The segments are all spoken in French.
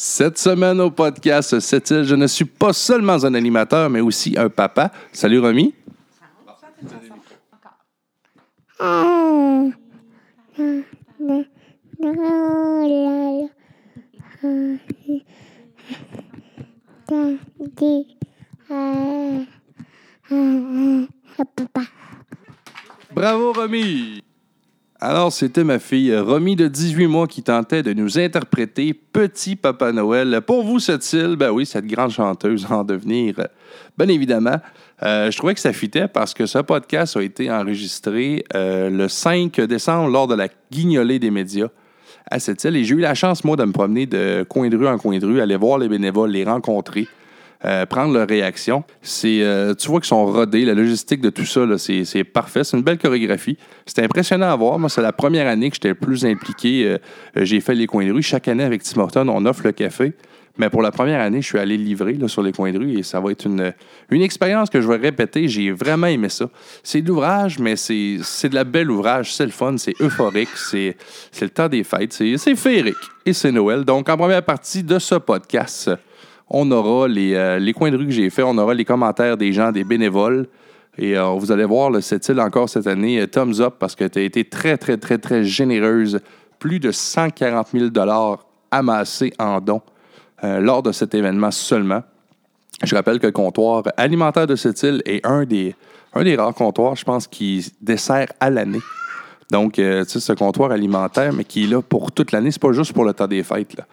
Cette semaine au podcast Cette île, je ne suis pas seulement un animateur, mais aussi un papa. Salut Romy. Bravo Romy. Alors, c'était ma fille Romy de 18 mois qui tentait de nous interpréter Petit Papa Noël. Pour vous, cette île, ben oui, cette grande chanteuse en devenir, bien évidemment. Euh, je trouvais que ça fitait parce que ce podcast a été enregistré euh, le 5 décembre lors de la guignolée des médias à cette île. Et j'ai eu la chance, moi, de me promener de coin de rue en coin de rue, aller voir les bénévoles, les rencontrer. Euh, prendre leur réaction. C'est, euh, tu vois qu'ils sont rodés, la logistique de tout ça, c'est, parfait. C'est une belle chorégraphie. C'était impressionnant à voir. Moi, c'est la première année que j'étais le plus impliqué. Euh, j'ai fait les coins de rue. Chaque année, avec Tim Horton, on offre le café. Mais pour la première année, je suis allé livrer là, sur les coins de rue et ça va être une, une expérience que je vais répéter. J'ai vraiment aimé ça. C'est de l'ouvrage, mais c'est, de la belle ouvrage. C'est le fun, c'est euphorique, c'est, le temps des fêtes, c'est, c'est féerique et c'est Noël. Donc, en première partie de ce podcast, on aura euh, les, coins de rue que j'ai fait, on aura les commentaires des gens, des bénévoles. Et euh, vous allez voir, cette île encore cette année, euh, thumbs up parce que tu as été très, très, très, très généreuse. Plus de 140 000 amassés en dons lors de cet événement seulement. Je rappelle que le comptoir alimentaire de cette île est un des, un des rares comptoirs, je pense, qui dessert à l'année. Donc, euh, tu sais, ce comptoir alimentaire, mais qui est là pour toute l'année, c'est pas juste pour le temps des fêtes. Là.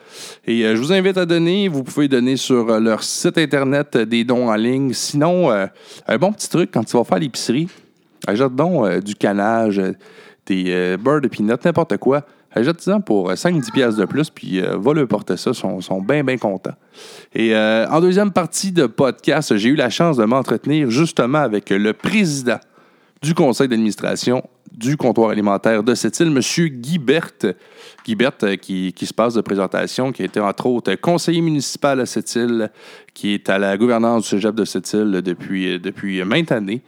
Et euh, je vous invite à donner. Vous pouvez donner sur euh, leur site Internet des dons en ligne. Sinon, un bon petit truc, quand tu vas faire l'épicerie, ajoute donc du canage, des beurre de peanut, n'importe quoi. Ajoute-en pour 5-10 pièces de plus, puis va leur porter ça. Ils sont, sont bien, bien contents. Et en deuxième partie de podcast, j'ai eu la chance de m'entretenir justement avec le président du conseil d'administration du comptoir alimentaire de cette île, M. Guy Berthe. Euh, qui, se passe de présentation, qui a été entre autres conseiller municipal à cette île, qui est à la gouvernance du cégep de cette île depuis, depuis maintes années.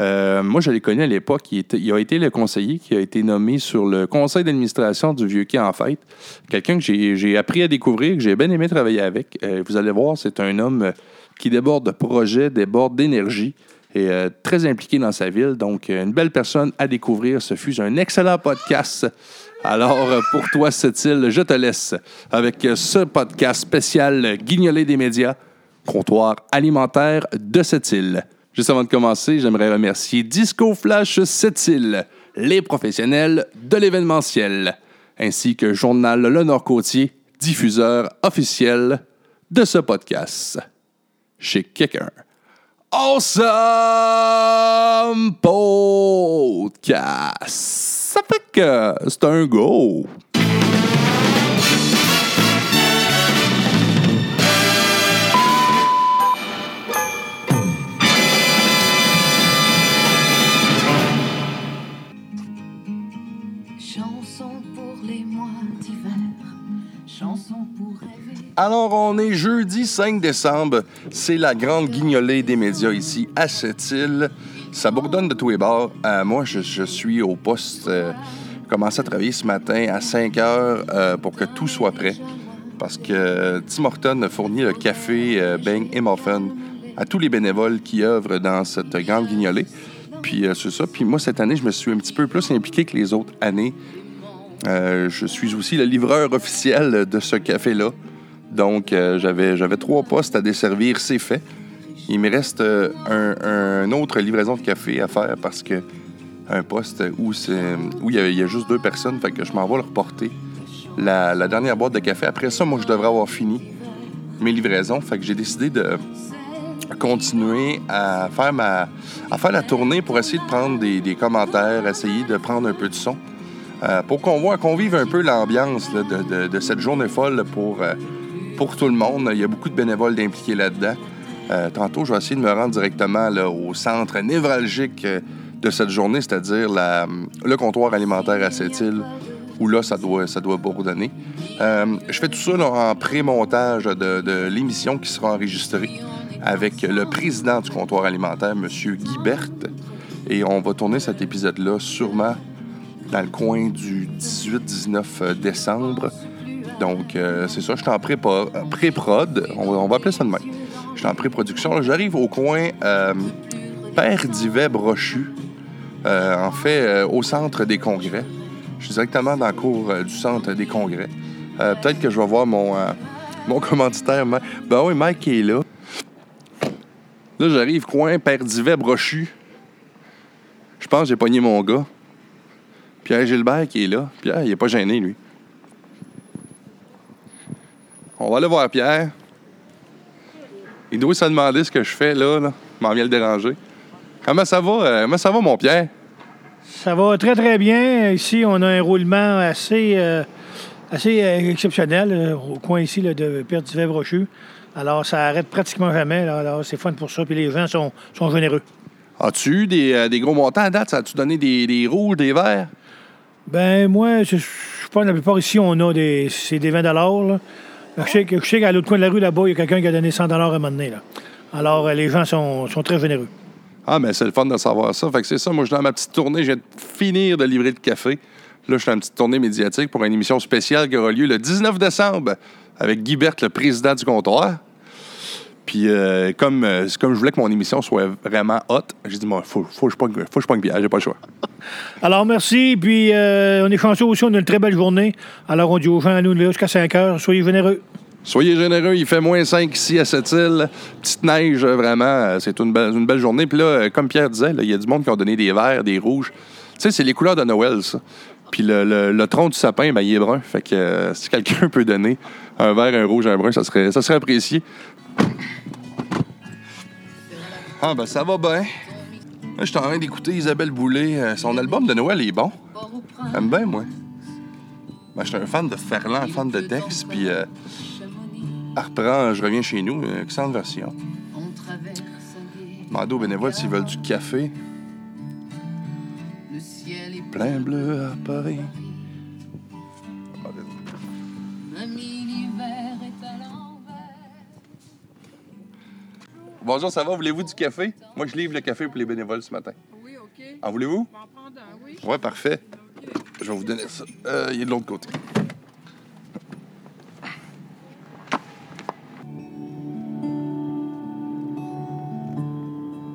Euh, moi, je l'ai connu à l'époque. Il, a été le conseiller qui a été nommé sur le conseil d'administration du Vieux-Quai en fait. Quelqu'un que j'ai appris à découvrir, que j'ai bien aimé travailler avec. Euh, vous allez voir, c'est un homme qui déborde de projets, déborde d'énergie euh, très impliqué dans sa ville. Donc, euh, une belle personne à découvrir. Ce fut un excellent podcast. Alors, euh, pour toi, île, je te laisse avec ce podcast spécial Guignolé des médias, comptoir alimentaire de île. Juste avant de commencer, j'aimerais remercier Disco Flash île, les professionnels de l'événementiel, ainsi que Journal Le Nord-Côtier, diffuseur officiel de ce podcast. Chez quelqu'un. Awesome Podcast. Ça fait que c'est un go. Alors, on est jeudi 5 décembre. C'est la grande guignolée des médias ici à cette île. Ça bourdonne de tous les bords. Euh, moi, je, suis au poste. Euh, commencé à travailler ce matin à 5 heures euh, pour que tout soit prêt. Parce que Tim Horton fournit le café, bang et muffin à tous les bénévoles qui œuvrent dans cette grande guignolée. Puis c'est ça. Puis moi, cette année, je me suis un petit peu plus impliqué que les autres années. Je suis aussi le livreur officiel de ce café-là. Donc, euh, j'avais, trois postes à desservir, c'est fait. Il me reste euh, un, autre livraison de café à faire parce que un poste où il y, a juste deux personnes, je m'en vais leur porter la, dernière boîte de café. Après ça, moi, je devrais avoir fini mes livraisons, fait que j'ai décidé de continuer à faire ma à faire la tournée pour essayer de prendre des, commentaires, essayer de prendre un peu de son. Euh, pour qu'on voit, qu'on vive un peu l'ambiance de, cette journée folle pour, pour tout le monde. Il y a beaucoup de bénévoles d'impliquer là-dedans. Euh, tantôt, je vais essayer de me rendre directement au centre névralgique euh, de cette journée, c'est-à-dire le comptoir alimentaire à cette île, où là, ça doit, ça doit bourdonner. Euh, je fais tout ça en pré-montage de, l'émission qui sera enregistrée avec le président du comptoir alimentaire, M. Guy Berthe. Et on va tourner cet épisode-là sûrement dans le coin du 18-19 décembre. Donc, euh, c'est ça, je suis en euh, pré-prod. On, va- appeler ça de. Je suis en pré-production. J'arrive au coin euh, Père d'Yvet Brochu. Euh, en fait, euh, au centre des congrès. Je suis directement dans la cour euh, du centre des congrès. Euh, Peut-être que je vais voir mon, euh, mon commanditaire. Ma- Ben oui, Mike est là. Là, j'arrive coin Père d'Yvet Brochu. Je pense que j'ai pogné mon gars. Pierre Gilbert qui est là. Pierre, il est pas gêné, lui. On va aller voir Pierre. Il doit se demander ce que je fais là. là. Il m'en vient le déranger. Comment ça va? euh, comment ça va, mon Pierre? Ça va très, très bien. Ici, on a un roulement assez, euh, assez euh, exceptionnel au coin ici là, de Perdivet Brochu. Alors, ça arrête pratiquement jamais. là. Alors, c'est fun pour ça. Puis les gens sont, sont généreux. As-tu eu des, des gros montants à date? Ça As-tu donné des, des rouges, des verts? Ben moi, je, je pense que la plupart ici, on a des, c'est des 20 là. Je sais, qu'à l'autre coin de la rue, là-bas, il y a quelqu'un qui a donné 100 à un moment donné. Alors, euh, les gens sont, sont très généreux. Ah, mais c'est le fun de savoir ça. Fait que c'est ça. Moi, je suis dans ma petite tournée. Je viens de finir de livrer le café. Là, je suis dans une petite tournée médiatique pour une émission spéciale qui aura lieu le 19 décembre avec Guy Berthe, le président du comptoir. Puis, euh, comme, euh, comme je voulais que mon émission soit vraiment hot, j'ai dit, moi, faut, faut que je pogne, faut que je pogne Pierre, j'ai pas le choix. Alors, merci. Puis, euh, on est chanceux aussi. On a une très belle journée. Alors, on dit aux gens, à nous, là, jusqu'à 5 heures, soyez généreux. Soyez généreux, il fait moins 5 ici à cette île. Petite neige, vraiment, c'est une belle, une belle journée. Puis là, comme Pierre disait, il y a du monde qui ont donné des verts, des rouges. Tu sais, c'est les couleurs de Noël, ça. Puis le, le- le tronc du sapin, ben, il est brun. Fait que euh, si quelqu'un peut donner un vert, un rouge, un brun, ça serait, ça serait apprécié. Ah, ben ça va bien. Je suis en train d'écouter Isabelle Boulay. Euh, son album de Noël est bon. J'aime bien, moi. Ben, je suis un fan de Ferland, un fan de Dex, puis... euh, elle Je reviens chez nous, une excellente version. Demandez aux bénévoles s'ils veulent du café. Le ciel est Plein bleu à Paris. Bonjour, ça va? Voulez-vous du café? Moi, je livre le café pour les bénévoles ce matin. Oui, OK. En voulez-vous? On va en prendre un, oui. Ouais, parfait. Je vais vous donner ça. Euh, il est de l'autre côté.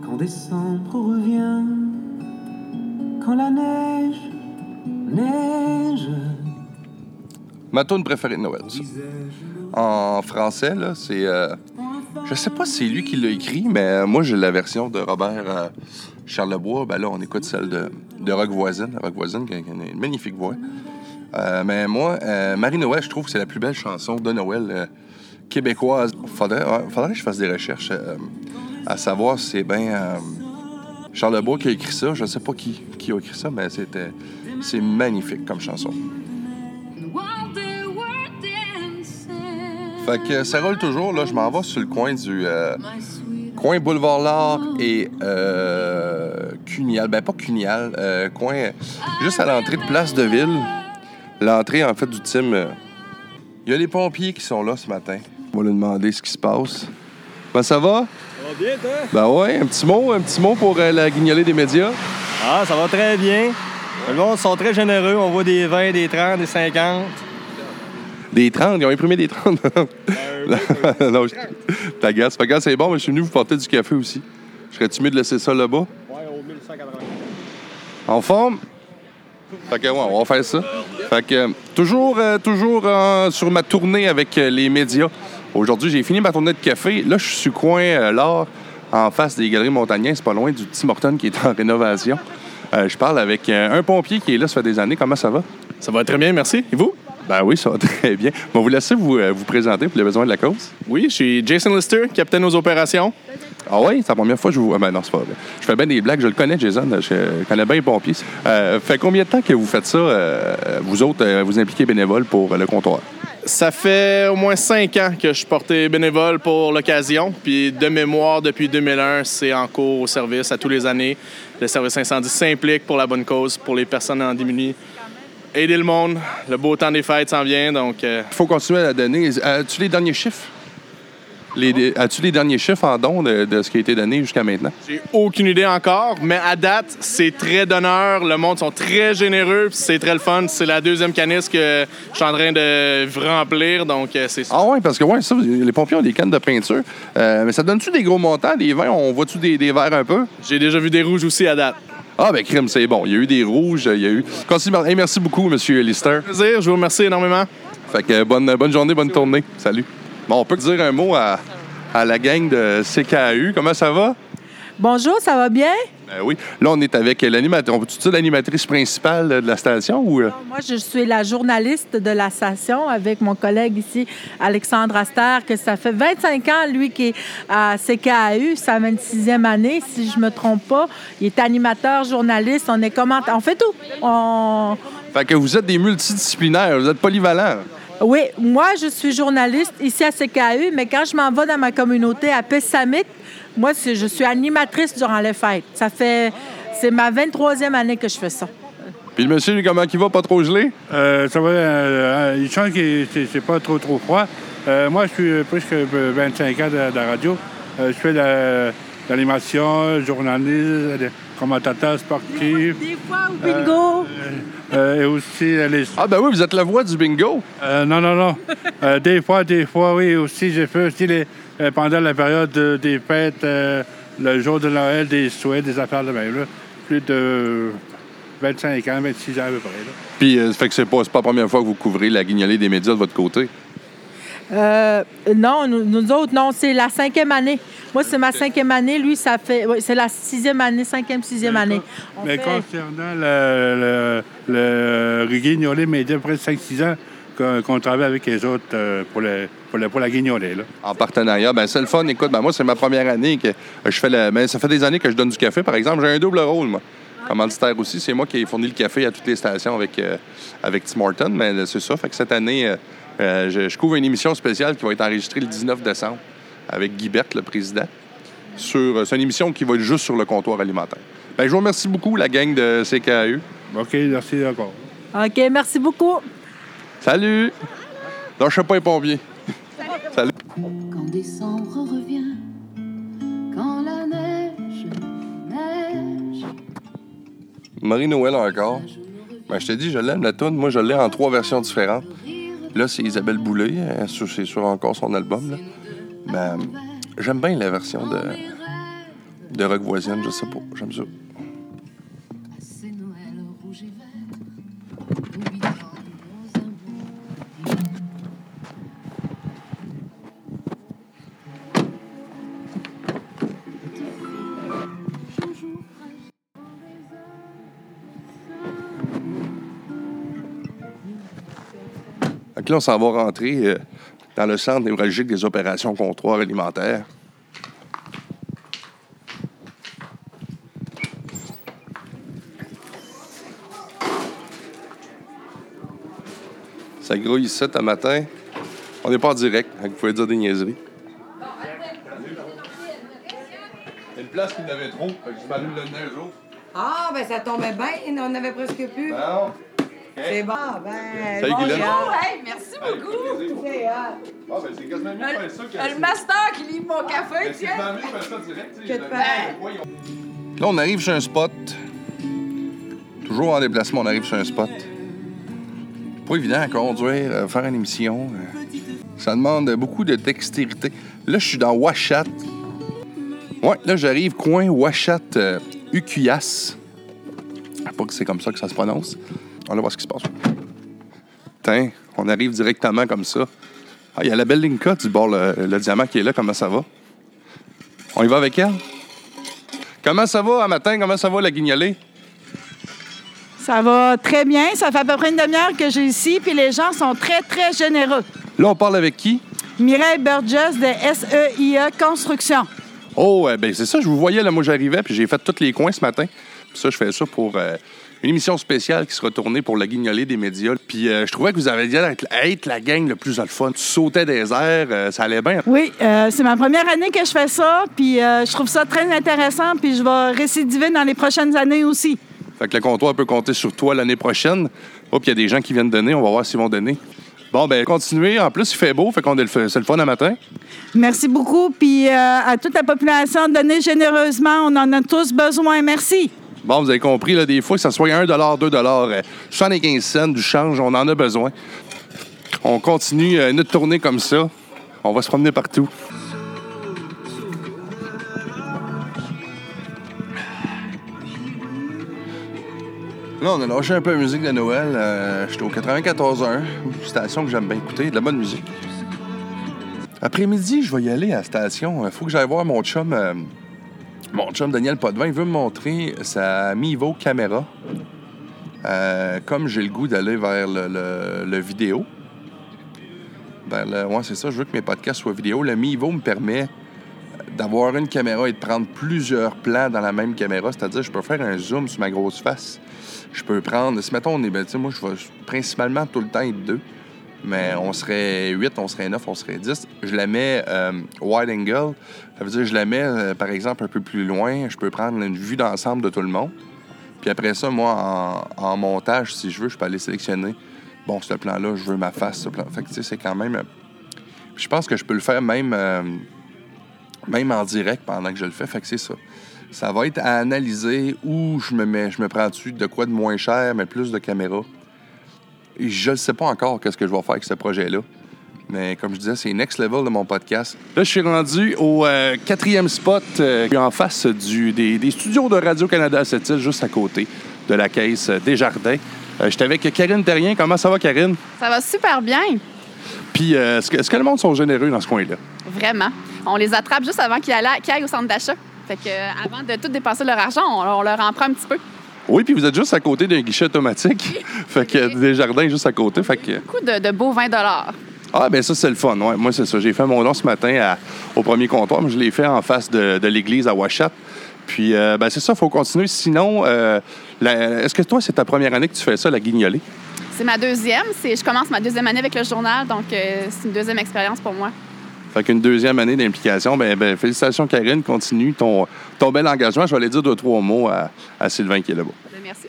Quand décembre revient, quand la neige, neige, Ma tune préférée de Noël, ça. En français, là, c'est... euh, je sais pas si c'est lui qui l'a écrit, mais moi, j'ai la version de Robert euh, Charlebois. Ben là, on écoute celle de, de Rock Voisine. Qui a une magnifique voix. Euh, mais moi, euh, Marie-Noël, je trouve que c'est la plus belle chanson de Noël québécoise. Faudrait, faudrait que je fasse des recherches à savoir si c'est bien Charlebois qui a écrit ça. Je sais pas qui, qui a écrit ça, mais c'était... C'est magnifique comme chanson. Fait que ça roule toujours, là, je m'en vais sur le coin du euh, coin Boulevard L'Art et euh, Cunial. Ben pas Cunial, euh, coin juste à l'entrée de Place de Ville. L'entrée en fait du team. euh, Il y a les pompiers qui sont là ce matin. On va lui demander ce qui se passe. Ben ça va? Ça va bien, toi? Ben ouais, un petit mot, un petit mot pour la guignolée des médias. Ah, ça va très bien. Le monde sont très généreux. On voit des 20, des 30, des 50. Des 30, ils ont imprimé des 30. non, je... T'agaces. Fait c'est bon, mais je suis venu vous porter du café aussi. Je serais timide de laisser ça là-bas. Ouais, au 1180. En forme? Fait que, ouais, on va faire ça. Fait que, euh, toujours, euh, toujours euh, sur ma tournée avec euh, les médias. Aujourd'hui, j'ai fini ma tournée de café. Là, je suis coin euh, l'art, en face des Galeries Montagnais. C'est pas loin du Tim Horton qui est en rénovation. Euh, je parle avec euh, un pompier qui est là, ça fait des années. Comment ça va? Ça va très bien, merci. Et vous? Ben oui, ça va très bien. On va vous laisser vous, euh, vous présenter pour les besoins de la cause. Oui, je suis Jason Lister, capitaine aux opérations. Ah oui, c'est la première fois que je vous. Ah ben non, c'est pas vrai. Je fais bien des blagues, je le connais, Jason. Je connais bien les pompiers. Euh, fait combien de temps que vous faites ça, euh, vous autres, euh, vous impliquez bénévoles pour le comptoir? Ça fait au moins cinq ans que je suis porté bénévole pour l'occasion. Puis de mémoire, depuis 2001, c'est en cours au service à tous les années. Le service incendie s'implique pour la bonne cause, pour les personnes en démunis. Aider le monde. Le beau temps des fêtes s'en vient, donc... euh, Il faut continuer à la donner. As-tu les derniers chiffres? Les- les- As-tu les derniers chiffres en don de, de ce qui a été donné jusqu'à maintenant? J'ai aucune idée encore, mais à date, c'est très donneur. Le monde sont très généreux, c'est très le fun. C'est la deuxième canisse que je suis en train de remplir, donc euh, c'est Ah ouais, parce que ouais, ça, les pompiers ont des cannes de peinture. Euh, mais ça donne-tu des gros montants, des vins? On voit-tu des, des verres un peu? J'ai déjà vu des rouges aussi à date. Ah, ben crime, c'est bon. Il y a eu des rouges, il y a eu... Hey, merci beaucoup, Monsieur Lister. Plaisir, je vous remercie énormément. Fait que bonne, bonne journée, bonne tournée. Salut. Bon, on peut dire un mot à, à la gang de CKAU. Comment ça va? Bonjour, ça va bien? Ben oui. Là, on est avec l'animatrice. On dire l'animatrice principale de la station ou. euh? Moi, je suis la journaliste de la station avec mon collègue ici, Alexandre Aster, que ça fait 25 ans, lui, qui est à CKAU, sa 26e année, si je me trompe pas. Il est animateur, journaliste, on est commentateur, on fait tout. On... Fait que vous êtes des multidisciplinaires, vous êtes polyvalents. Oui, moi, je suis journaliste ici à CKAU, mais quand je m'en vais dans ma communauté à Pessamit, moi, je suis animatrice durant les fêtes. Ça fait... C'est ma 23e année que je fais ça. Puis le monsieur, comment il va? Pas trop gelé? Euh, ça va, euh, il chante que c'est pas trop trop froid. Euh, moi, je suis presque 25 ans de, de la radio. Euh, je fais de la- de l'animation, journaliste, commentateur sportif Des fois au bingo. euh, et aussi euh, les... Ah, ben oui, vous êtes la voix du bingo. Euh, non, non, non. Euh, des fois, des fois, oui, aussi, j'ai fait aussi les, euh, pendant la période de- des fêtes, euh, le jour de Noël, des souhaits, des affaires de même. Là. Plus de 25 ans, 26 ans à peu près. là. Puis, euh, fait que c'est pas, pas la première fois que vous couvrez la guignolée des médias de votre côté? Euh, non, nous, nous autres, non, c'est la cinquième année. Moi, c'est ma cinquième année. Lui, ça fait. oui, c'est la sixième année, cinquième, sixième année. Mais fait- concernant le, le, le, le guignolé, mais il y a près de 5-6 ans qu'on travaille avec les autres euh, pour, le, pour, le- pour la guignolée. Là. En partenariat, ben c'est le fun. Écoute, ben moi, c'est ma première année que je fais la. Ben, ça fait des années que je donne du café, par exemple. J'ai un double rôle, moi. Commanditaire aussi, c'est moi qui ai fourni le café à toutes les stations avec, euh, avec Tim Horton. Mais c'est ça. Fait que cette année, euh, euh, je, je couvre une émission spéciale qui va être enregistrée le 19 décembre avec Guy Berthe, le président. Sur, c'est une émission qui va être juste sur le comptoir alimentaire. Ben, je vous remercie beaucoup, la gang de CKAU. OK, merci encore. OK, merci beaucoup. Salut! Lâchez pas les pompiers. Salut! Quand décembre revient, quand la neige, neige, Marie-Noël encore. Ben, je te dis, je l'aime, la toune. Moi, je l'ai en trois versions différentes. Là, c'est Isabelle Boulay. sur- C'est sur encore son album. Là. Ben, j'aime bien la version de, de Rock Voisine. Je sais pas. J'aime ça. Fait que là, on s'en va rentrer euh, dans le centre névralgique des opérations comptoir alimentaires. Ça grouille ici un matin. On n'est pas en direct, donc vous pouvez dire des niaiseries. Il y a une place qui n'avait trop, je m'allume le nez un jour. Ah, ben ça tombait bien, on avait presque plus. Non. C'est bon, ben. Salut, Guylaine. bonjour. Hey, merci beaucoup. C'est? Hot. Ah, ben c'est quasiment mieux de faire ça que... Le master qui livre mon café, Ben, c'est tiens. quasiment mieux de faire ça direct, tu sais, Là, on arrive sur un spot. Toujours en déplacement, on arrive sur un spot. Pas évident à conduire, euh, faire une émission. euh. Ça demande beaucoup de dextérité. Là, je suis dans Washat. Ouais, là, j'arrive coin Washat euh, Ukias. Pas que c'est comme ça que ça se prononce. On va voir ce qui se passe. Tiens, on arrive directement comme ça. Ah, il y a la belle Linka du bord, le, le diamant qui est là. Comment ça va? On y va avec elle? Comment ça va, à matin? Comment ça va, la guignolée? Ça va très bien. Ça fait à peu près une demi-heure que j'ai ici, puis les gens sont très, très généreux. Là, on parle avec qui? Mireille Burgess de SEIE Construction. Oh, euh, ben c'est ça, je vous voyais, là, moi j'arrivais, puis j'ai fait tous les coins ce matin. Puis ça, je fais ça pour euh, une émission spéciale qui sera tournée pour la guignolée des médias. Puis euh, je trouvais que vous avez dit être, être la gang le plus le fun. Tu sautais des airs, euh, ça allait bien. Oui, euh, c'est ma première année que je fais ça, puis je trouve ça très intéressant, puis je vais récidiver dans les prochaines années aussi. Fait que le comptoir peut compter sur toi l'année prochaine. Oh, puis il y a des gens qui viennent donner, on va voir s'ils vont donner. Bon, ben continuez. En plus, il fait beau, fait qu'on est le c'est le fun le matin. Merci beaucoup. Puis euh, à toute la population, donnez généreusement. On en a tous besoin. Merci. Bon, vous avez compris, là, des fois, que ça soit 1 2 euh, 75 cents du change, on en a besoin. On continue euh, notre tournée comme ça. On va se promener partout. Là, on a lâché un peu la musique de Noël. Euh, J'étais au 94.1, une station que j'aime bien écouter, de la bonne musique. Après-midi, je vais y aller à la station. Il faut que j'aille voir mon chum, euh, mon chum Daniel Potvin. Il veut me montrer sa Mivo caméra. Euh, comme j'ai le goût d'aller vers le, vidéo. Le, ouais, c'est ça, je veux que mes podcasts soient vidéo. Le Mivo me permet d'avoir une caméra et de prendre plusieurs plans dans la même caméra. C'est-à-dire, je peux faire un zoom sur ma grosse face. Je peux prendre, si mettons, on est, ben, moi, je vais principalement tout le temps être deux. Mais on serait 8, on serait 9, on serait 10. Je la mets euh, wide angle. Ça veut dire, je la mets, euh, par exemple, un peu plus loin. Je peux prendre une vue d'ensemble de tout le monde. Puis après ça, moi, en, montage, si je veux, je peux aller sélectionner. Bon, ce plan-là, je veux ma face, ce plan. Fait que, tu sais, c'est quand même. euh, Je pense que je peux le faire même, même en direct pendant que je le fais. Fait que c'est ça. Ça va être à analyser où je me mets, je me prends dessus de quoi de moins cher, mais plus de caméras? Je ne sais pas encore qu'est-ce que je vais faire avec ce projet-là. Mais comme je disais, c'est next level de mon podcast. Là, je suis rendu au euh, quatrième spot euh, en face du, des, des studios de Radio-Canada à cette île, juste à côté de la caisse euh, Desjardins. Euh, J'étais avec Karine Terrien. Comment ça va, Karine? Ça va super bien, Puis, euh, est-ce que, le monde sont généreux dans ce coin-là? vraiment. On les attrape juste avant qu'ils aillent, qu'ils aillent au centre d'achat. Fait que euh, avant de tout dépenser leur argent, on, on leur en prend un petit peu. Oui, puis vous êtes juste à côté d'un guichet automatique. fait que Desjardins juste à côté. Fait que... Beaucoup de, de beaux 20 Ah, ben ça, c'est le fun. Ouais, moi, c'est ça. J'ai fait mon don ce matin à- au premier comptoir, mais je l'ai fait en face de, de l'église à Ouachat. Puis, euh, ben, c'est ça, il faut continuer. Sinon, euh, est-ce que toi, c'est ta première année que tu fais ça, la guignolée? C'est ma deuxième. Je commence ma deuxième année avec le journal, donc euh, c'est une deuxième expérience pour moi. Fait qu'une deuxième année d'implication. Ben, ben, félicitations, Karine. Continue ton, ton bel engagement. Je vais aller dire deux, trois mots à, à Sylvain qui est là-bas. Ben, Merci.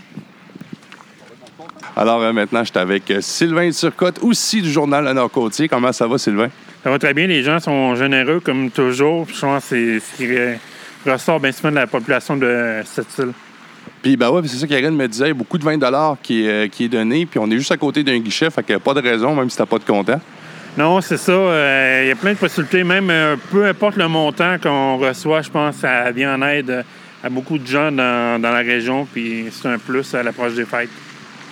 Alors, euh, maintenant, je suis avec euh, Sylvain Turcotte, aussi du journal Le Nord-Côtier. Comment ça va, Sylvain? Ça va très bien. Les gens sont généreux comme toujours. Je pense que c'est ce qui euh, ressort bien souvent de la population de cette île. Puis, ben ouais, c'est ça Karine me disait, il y a beaucoup de 20 qui, est, euh, qui est donné, puis on est juste à côté d'un guichet, fait qu'il n'y a pas de raison, même si t'as pas de comptant. Non, c'est ça. Euh, Il y a plein de possibilités. Même euh, peu importe le montant qu'on reçoit, je pense que ça vient en aide à beaucoup de gens dans, dans la région. Puis c'est un plus à l'approche des fêtes.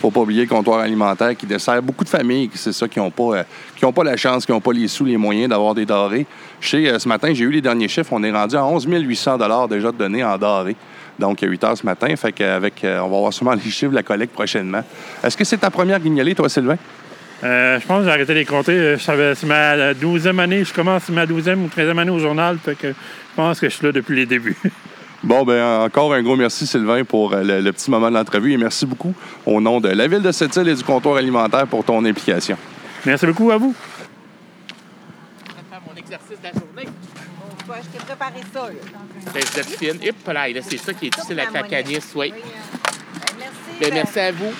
Faut pas oublier le comptoir alimentaire qui dessert beaucoup de familles, c'est ça, qui n'ont pas, euh, qui pas la chance, qui n'ont pas les sous, les moyens d'avoir des sais, euh, ce matin, j'ai eu les derniers chiffres, on est rendu à 11 800 déjà de données en dorés. Donc, à 8 heures ce matin, fait qu'avec, on va voir sûrement les chiffres de la collecte prochainement. Est-ce que c'est ta première guignolée, toi, Sylvain? Euh, je pense que j'ai arrêté de les compter. Euh, je savais- C'est ma douzième année. Je commence ma douzième ou treizième année au journal. Fait que je pense que je suis là depuis les débuts. Bon, ben encore un gros merci, Sylvain, pour euh, le, le petit moment de l'entrevue et merci beaucoup au nom de la Ville de Sept-Îles et du comptoir alimentaire pour ton implication. Merci beaucoup à vous. faire mon exercice de la journée. Je t'ai préparé ça, là. Ben, vous êtes fine. Hip, là, c'est ça qui est difficile à la cacanis, oui. Merci. Ben, merci à vous.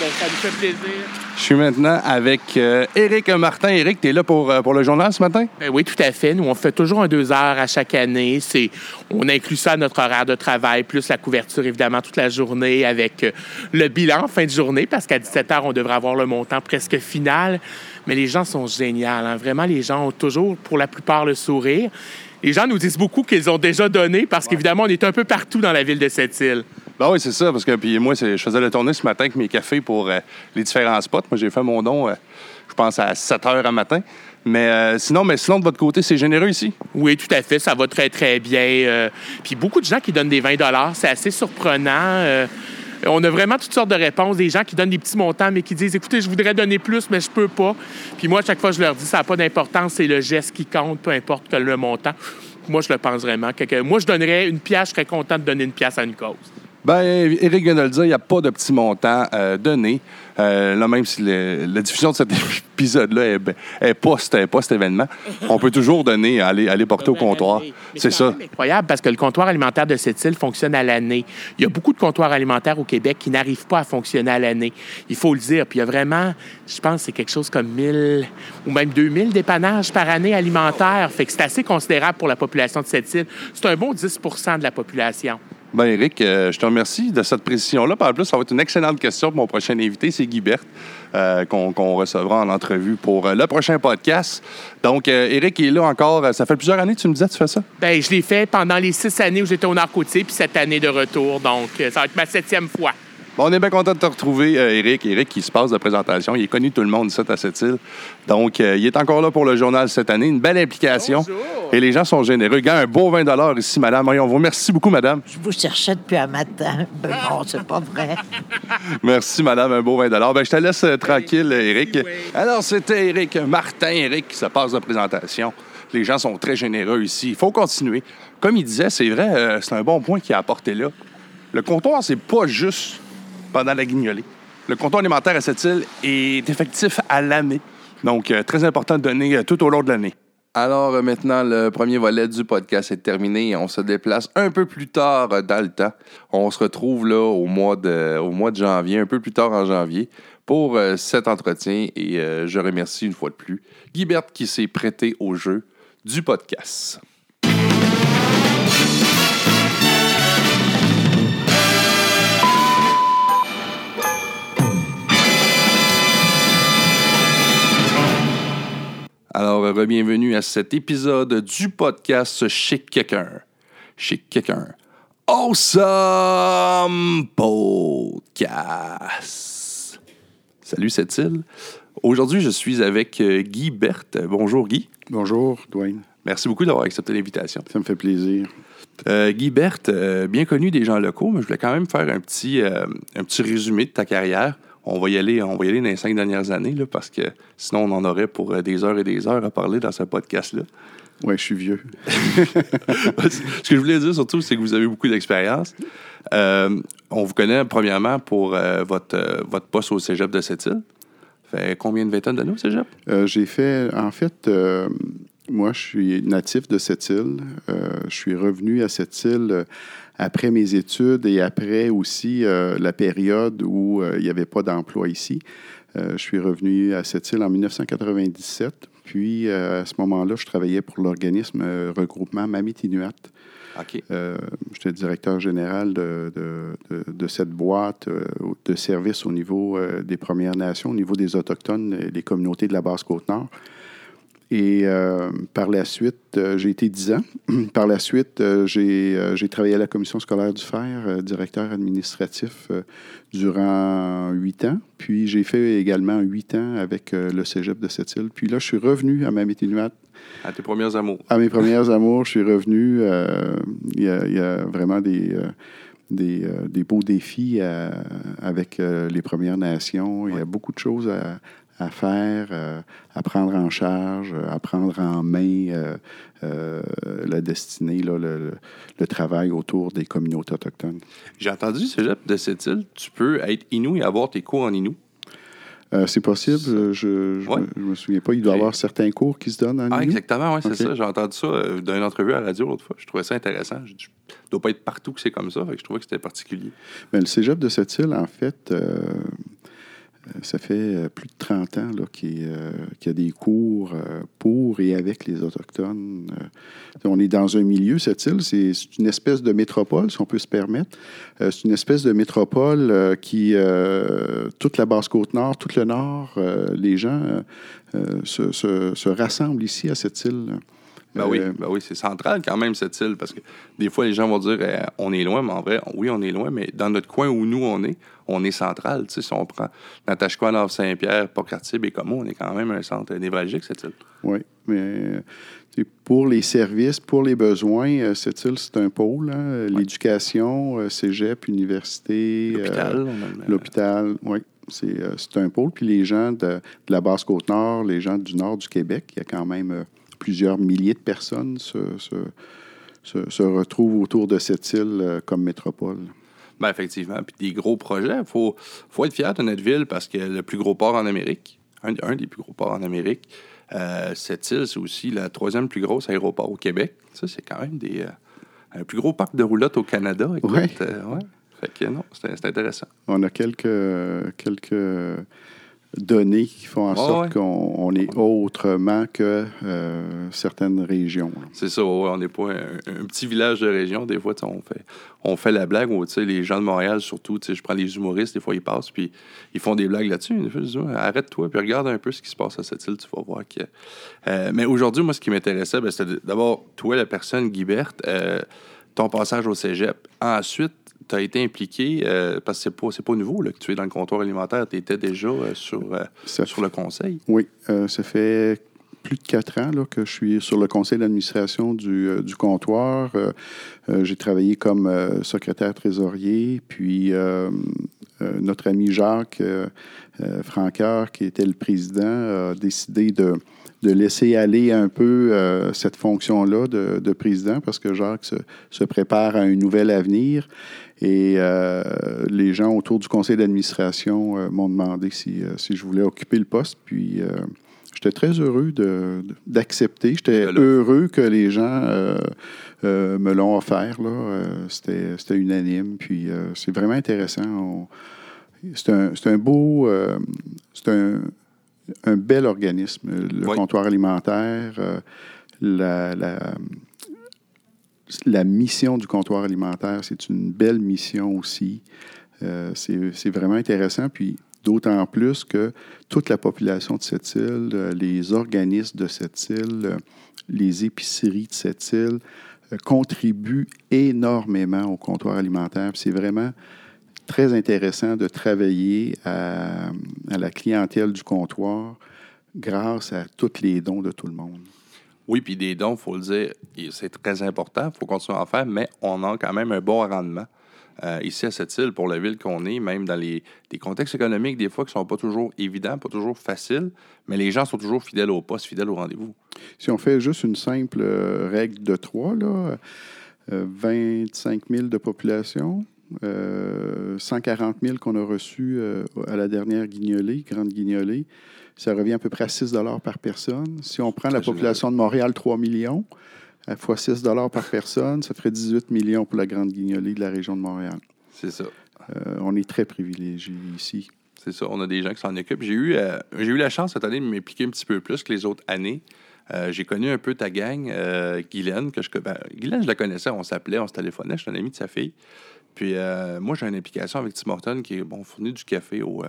Ben, ça nous fait plaisir. Je suis maintenant avec euh, Éric Martin. Éric, tu es là pour, euh, pour le journal ce matin? Ben oui, tout à fait. Nous, on fait toujours un deux heures à chaque année. C'est, on inclut ça à notre horaire de travail, plus la couverture, évidemment, toute la journée avec euh, le bilan en fin de journée, parce qu'à 17 heures, on devrait avoir le montant presque final. Mais les gens sont géniaux. hein. Vraiment, les gens ont toujours, pour la plupart, le sourire. Les gens nous disent beaucoup qu'ils ont déjà donné, parce qu'évidemment, on est un peu partout dans la ville de cette île. Ben oui, c'est ça, parce que puis moi, je faisais la tournée ce matin avec mes cafés pour euh, les différents spots. Moi, j'ai fait mon don, euh, je pense, à 7 heures à matin. Mais euh, sinon, mais sinon, de votre côté, c'est généreux ici? Oui, tout à fait. Ça va très, très bien. Puis beaucoup de gens qui donnent des 20 c'est assez surprenant. On a vraiment toutes sortes de réponses. Des gens qui donnent des petits montants, mais qui disent Écoutez, je voudrais donner plus, mais je peux pas. Puis moi, à chaque fois, je leur dis Ça n'a pas d'importance, c'est le geste qui compte, peu importe le montant. Moi, je le pense vraiment. Moi, je donnerais une pièce, je serais content de donner une pièce à une cause. Ben, Éric vient de le dire, il n'y a pas de petit montant euh, donné. Euh, là, même si le- la diffusion de cet épisode-là est, ben- est pas, cet- pas cet événement, on peut toujours donner, aller, aller porter au comptoir. C'est ça. incroyable parce que le comptoir alimentaire de cette île fonctionne à l'année. Il y a beaucoup de comptoirs alimentaires au Québec qui n'arrivent pas à fonctionner à l'année. Il faut le dire. Puis il y a vraiment, je pense, c'est quelque chose comme 1000 ou même 2000 dépannages par année alimentaires. Fait que c'est assez considérable pour la population de cette île. C'est un bon 10% de la population. Ben, Éric, euh, je te remercie de cette précision-là. Par plus, ça va être une excellente question pour mon prochain invité, c'est Guy Berthe, euh, qu'on recevra en entrevue pour euh, le prochain podcast. Donc, Éric est là encore. Ça fait plusieurs années que tu me disais tu fais ça? Ben, je l'ai fait pendant les six années où j'étais au Nord-Côtier, puis cette année de retour. Donc, ça va être ma septième fois. Bon, on est bien content de te retrouver, euh, Éric. Éric qui se passe de présentation. Il est connu tout le monde, ici, à cette île. Donc, euh, il est encore là pour le journal cette année. Une belle implication. Et les gens sont généreux. Gars, un beau 20 ici, madame. On vous remercie beaucoup, madame. Je vous cherchais depuis un matin. Ben non, c'est pas vrai. Merci, madame. Un beau 20 Ben, je te laisse euh, tranquille, Éric. Alors, c'était Éric Martin, Éric, qui se passe de présentation. Les gens sont très généreux ici. Il faut continuer. Comme il disait, c'est vrai, euh, c'est un bon point qu'il a apporté là. Le comptoir, c'est pas juste pendant la. Le comptoir alimentaire à cette île est effectif à l'année. Donc, euh, très important de donner euh, tout au long de l'année. Alors euh, maintenant, le premier volet du podcast est terminé. On se déplace un peu plus tard dans le temps. On se retrouve là au mois de, au mois de janvier, un peu plus tard en janvier, pour cet entretien. Et je remercie une fois de plus Guy Berthe qui s'est prêté au jeu du podcast. Alors, euh, bienvenue à cet épisode du podcast Chez quelqu'un. Chez quelqu'un. Awesome Podcast. Salut cette île. Aujourd'hui, je suis avec euh, Guy Berthe. Bonjour Guy. Bonjour, Dwayne. Merci beaucoup d'avoir accepté l'invitation. Ça me fait plaisir. Euh, Guy Berthe, euh, bien connu des gens locaux, mais je voulais quand même faire un petit, euh, un petit résumé de ta carrière. On va y aller, on va y aller dans les cinq dernières années, là, parce que sinon, on en aurait pour euh, des heures et des heures à parler dans ce podcast-là. Oui, je suis vieux. ce que je voulais dire surtout, c'est que vous avez beaucoup d'expérience. Euh, on vous connaît premièrement pour euh, votre, euh, votre poste au cégep de cette île. Fait combien de vingtaine d'années au cégep? J'ai fait, en fait, moi, je suis natif de cette île. Euh, je suis revenu à cette île euh, après mes études et après aussi euh, la période où euh, il n'y avait pas d'emploi ici. Euh, je suis revenu à cette île en 1997. Puis, à ce moment-là, je travaillais pour l'organisme regroupement Mamitinuat. OK. Euh, J'étais directeur général de, de- de- de cette boîte de services au niveau des Premières Nations, au niveau des Autochtones et des communautés de la Basse-Côte-Nord. Et euh, par la suite, euh, j'ai été 10 ans. par la suite, euh, j'ai travaillé à la Commission scolaire du Fer, directeur administratif durant 8 ans. Puis j'ai fait également 8 ans avec le cégep de cette île. Puis là, je suis revenu à Mamitinuat À tes premières amours. à mes premières amours, je suis revenu. Il y, a- il y a vraiment des, des, euh, des beaux défis à- avec euh, les Premières Nations. Il y a beaucoup de choses à, à faire, euh, à prendre en charge, euh, à prendre en main euh, euh, la destinée, là, le, travail autour des communautés autochtones. J'ai entendu, cégep de cette île, tu peux être Inou et avoir tes cours en Inou. C'est possible, je je, Ouais. me, je me souviens pas. Il doit y avoir certains cours qui se donnent en Ah, Inuit. exactement, oui, c'est ça. J'ai entendu ça dans une entrevue à la radio l'autre fois. Je trouvais ça intéressant. Je ça doit pas être partout que c'est comme ça. Je trouvais que c'était particulier. Ben, le cégep de cette île, en fait, euh, ça fait euh, plus de 30 ans euh, qu'il y a des cours euh, pour et avec les Autochtones. Euh, on est dans un milieu, cette île, c'est une espèce de métropole, si on peut se permettre. Euh, c'est une espèce de métropole euh, qui, euh, toute la Basse-Côte-Nord, tout le Nord, euh, les gens euh, euh, se rassemblent ici à cette île. Ben oui, ben oui c'est central quand même, cette île, parce que des fois, les gens vont dire euh, on est loin, mais en vrai, oui, on est loin, mais dans notre coin où nous, on est, on est central. Si on prend Natashquan, Nord Saint-Pierre, Port-Cartier, on est quand même un centre névralgique, cette île. Oui, mais euh, pour les services, pour les besoins, euh, cette île, c'est un pôle. hein, L'éducation, cégep, université, L'hôpital, euh, oui. C'est c'est un pôle. Puis les gens de, de la Basse-Côte-Nord, les gens du nord du Québec, il y a quand même plusieurs milliers de personnes se, se, se- se retrouvent autour de cette île euh, comme métropole. Ben, effectivement. Puis des gros projets. Il faut, faut être fier de notre ville parce que le plus gros port en Amérique, un, un des plus gros ports en Amérique, euh, cette île, c'est aussi la troisième plus grosse aéroport au Québec. Ça, c'est quand même des, euh, un plus gros parc de roulotte au Canada. Écoute, Ouais. euh, ouais. Fait que non, c'est c'est intéressant. On a quelques, quelques données qui font en sorte ouais. qu'on on est autrement que euh, certaines régions. C'est ça, ouais, on n'est pas un, un petit village de région. Des fois, on fait, on fait la blague. où, les gens de Montréal, surtout, je prends les humoristes, des fois, ils passent, puis ils font des blagues là-dessus. Arrête-toi, puis regarde un peu ce qui se passe à cette île, tu vas voir que. Euh, mais aujourd'hui, moi, ce qui m'intéressait, ben, c'était d'abord, toi, la personne, Guy Berthe, euh, ton passage au cégep. Ensuite, tu as été impliqué, euh, parce que c'est pas, pas nouveau là, que tu es dans le comptoir alimentaire, tu étais déjà euh, sur, euh, sur le conseil. Oui, ça fait plus de quatre ans là, que je suis sur le conseil d'administration du, du comptoir. J'ai travaillé comme secrétaire trésorier, puis notre ami Jacques Franqueur, qui était le président, a décidé de, de laisser aller un peu euh, cette fonction-là de, de président parce que Jacques se, se prépare à un nouvel avenir. Et euh, les gens autour du conseil d'administration euh, m'ont demandé si, si je voulais occuper le poste. Puis j'étais très heureux d'accepter. J'étais heureux que les gens me l'ont offert. C'était unanime. Puis c'est vraiment intéressant. On- C'est un, un beau. c'est un, un bel organisme, le comptoir alimentaire. euh, la, la- la mission du comptoir alimentaire, c'est une belle mission aussi. Euh, c'est vraiment intéressant. Puis d'autant plus que toute la population de cette île, euh, les organismes de cette île, les épiceries de cette île contribuent énormément au comptoir alimentaire. C'est vraiment très intéressant de travailler à, à la clientèle du comptoir grâce à tous les dons de tout le monde. Oui, puis des dons, il faut le dire, c'est très important, il faut continuer à en faire, mais on a quand même un bon rendement. euh, ici à cette île, pour la ville qu'on est, même dans les, des contextes économiques, des fois, qui ne sont pas toujours évidents, pas toujours faciles, mais les gens sont toujours fidèles au poste, fidèles au rendez-vous. Si on fait juste une simple euh, règle de trois, là, euh, 25 000 de population, euh, 140 000 qu'on a reçus euh, à la dernière guignolée, grande guignolée, ça revient à peu près à 6 par personne. Si on prend la population de Montréal, 3 millions, à fois 6 par personne, ça ferait 18 millions pour la grande guignolée de la région de Montréal. C'est ça. Euh, on est très privilégiés ici. C'est ça, on a des gens qui s'en occupent. J'ai eu, euh, j'ai eu la chance cette année de m'impliquer un petit peu plus que les autres années. Euh, j'ai connu un peu ta gang, euh, Guylaine, que je ben, Guylaine, je la connaissais, on s'appelait, on se téléphonait, je suis un ami de sa fille. Puis euh, moi, j'ai une implication avec Tim Horton qui bon, fourni du café au, euh,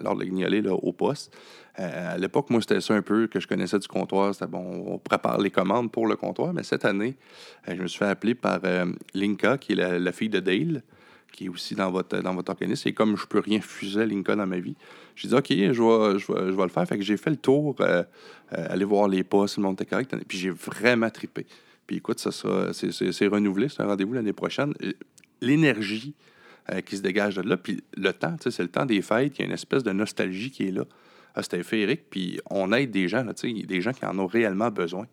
lors de la guignolée là, au poste. Euh, à l'époque, moi, c'était ça un peu que je connaissais du comptoir. C'était bon, on prépare les commandes pour le comptoir. Mais cette année, je me suis fait appeler par Linka, qui est la, fille de Dale, qui est aussi dans votre, dans votre organisme. Et comme je peux rien fuser à Linka dans ma vie, j'ai dit, OK, je vais, je, vais, je vais le faire. Fait que j'ai fait le tour, aller voir les postes, le monde était correct. Puis j'ai vraiment trippé. Puis écoute, ça sera, c'est renouvelé, c'est un rendez-vous l'année prochaine. L'énergie euh, qui se dégage de là, puis le temps, c'est le temps des fêtes, il y a une espèce de nostalgie qui est là. Ah, C'était féerique, puis on aide des gens, des gens qui en ont réellement besoin.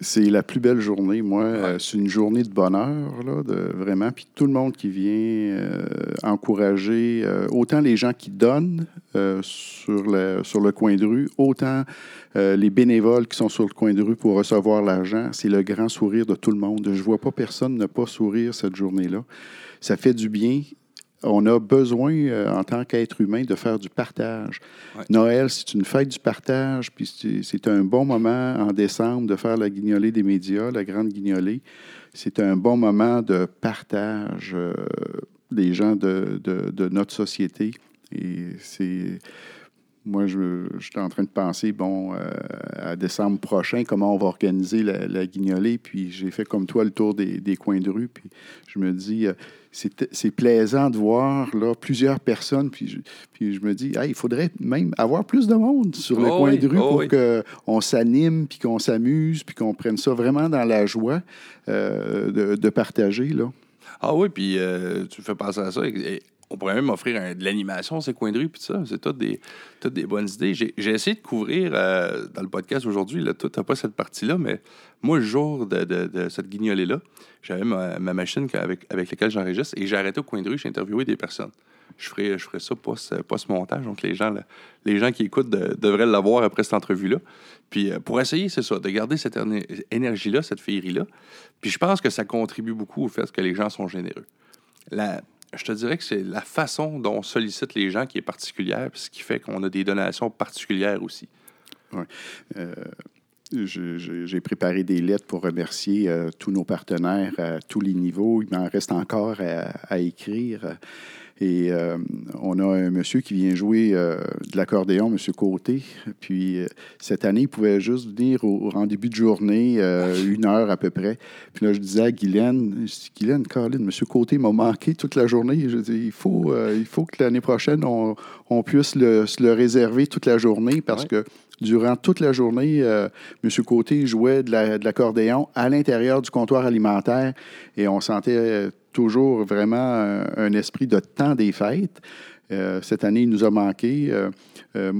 C'est la plus belle journée, moi. Euh, c'est une journée de bonheur, là, de, vraiment. Puis tout le monde qui vient euh, encourager, euh, autant les gens qui donnent sur, le, sur le coin de rue, autant les bénévoles qui sont sur le coin de rue pour recevoir l'argent. C'est le grand sourire de tout le monde. Je vois pas personne ne pas sourire cette journée-là. Ça fait du bien. On a besoin, euh, en tant qu'être humain, de faire du partage. Noël, c'est une fête du partage, puis c'est- c'est un bon moment en décembre de faire la guignolée des médias, la grande guignolée. C'est un bon moment de partage euh, des gens de, de- de notre société. Et c'est. Moi, je, suis en train de penser, bon, euh, à décembre prochain, comment on va organiser la, la guignolée. Puis j'ai fait comme toi le tour des, des coins de rue. Puis je me dis, euh, c'est plaisant de voir là, plusieurs personnes. Puis je, puis je me dis, Hey, il faudrait même avoir plus de monde sur le Oh coin oui, de rue oh pour oui. qu'on s'anime, puis qu'on s'amuse, puis qu'on prenne ça vraiment dans la joie euh, de, de partager. Là. Ah oui, puis tu fais penser à ça. et on pourrait même offrir de l'animation, ces coins de rue, puis tout ça. C'est toutes des, toutes des bonnes idées. J'ai essayé de couvrir euh, dans le podcast aujourd'hui, là, toi, t'as pas cette partie-là, mais moi, le jour de, cette guignolée-là, j'avais ma, ma machine avec, avec laquelle j'enregistre et j'ai arrêté au coin de rue, j'ai interviewé des personnes. Je ferai, je ferai ça post, post-montage, donc les gens, les gens qui écoutent de- devraient l'avoir après cette entrevue-là. Puis euh, pour essayer, c'est ça, de garder cette éner- énergie-là, cette féerie-là. Puis je pense que ça contribue beaucoup au fait que les gens sont généreux. La- je te dirais que c'est la façon dont on sollicite les gens qui est particulière, ce qui fait qu'on a des donations particulières aussi. Ouais. Euh, J'ai préparé des lettres pour remercier euh, tous nos partenaires à tous les niveaux. Il m'en reste encore à écrire. Et euh, on a un monsieur qui vient jouer euh, de l'accordéon, monsieur Côté. Puis euh, cette année, il pouvait juste venir au, au rendez-vous de journée, une heure à peu près. Puis là, je disais à Guylaine, je dis, Guylaine, Caroline, monsieur Côté m'a manqué toute la journée. Je dis, il faut, il faut que l'année prochaine, on, on puisse le, se le réserver toute la journée parce que durant toute la journée, euh, M. Côté jouait de la- de l'accordéon à l'intérieur du comptoir alimentaire et on sentait toujours vraiment un, un esprit de temps des fêtes. Euh, cette année, il nous a manqué. Euh, euh,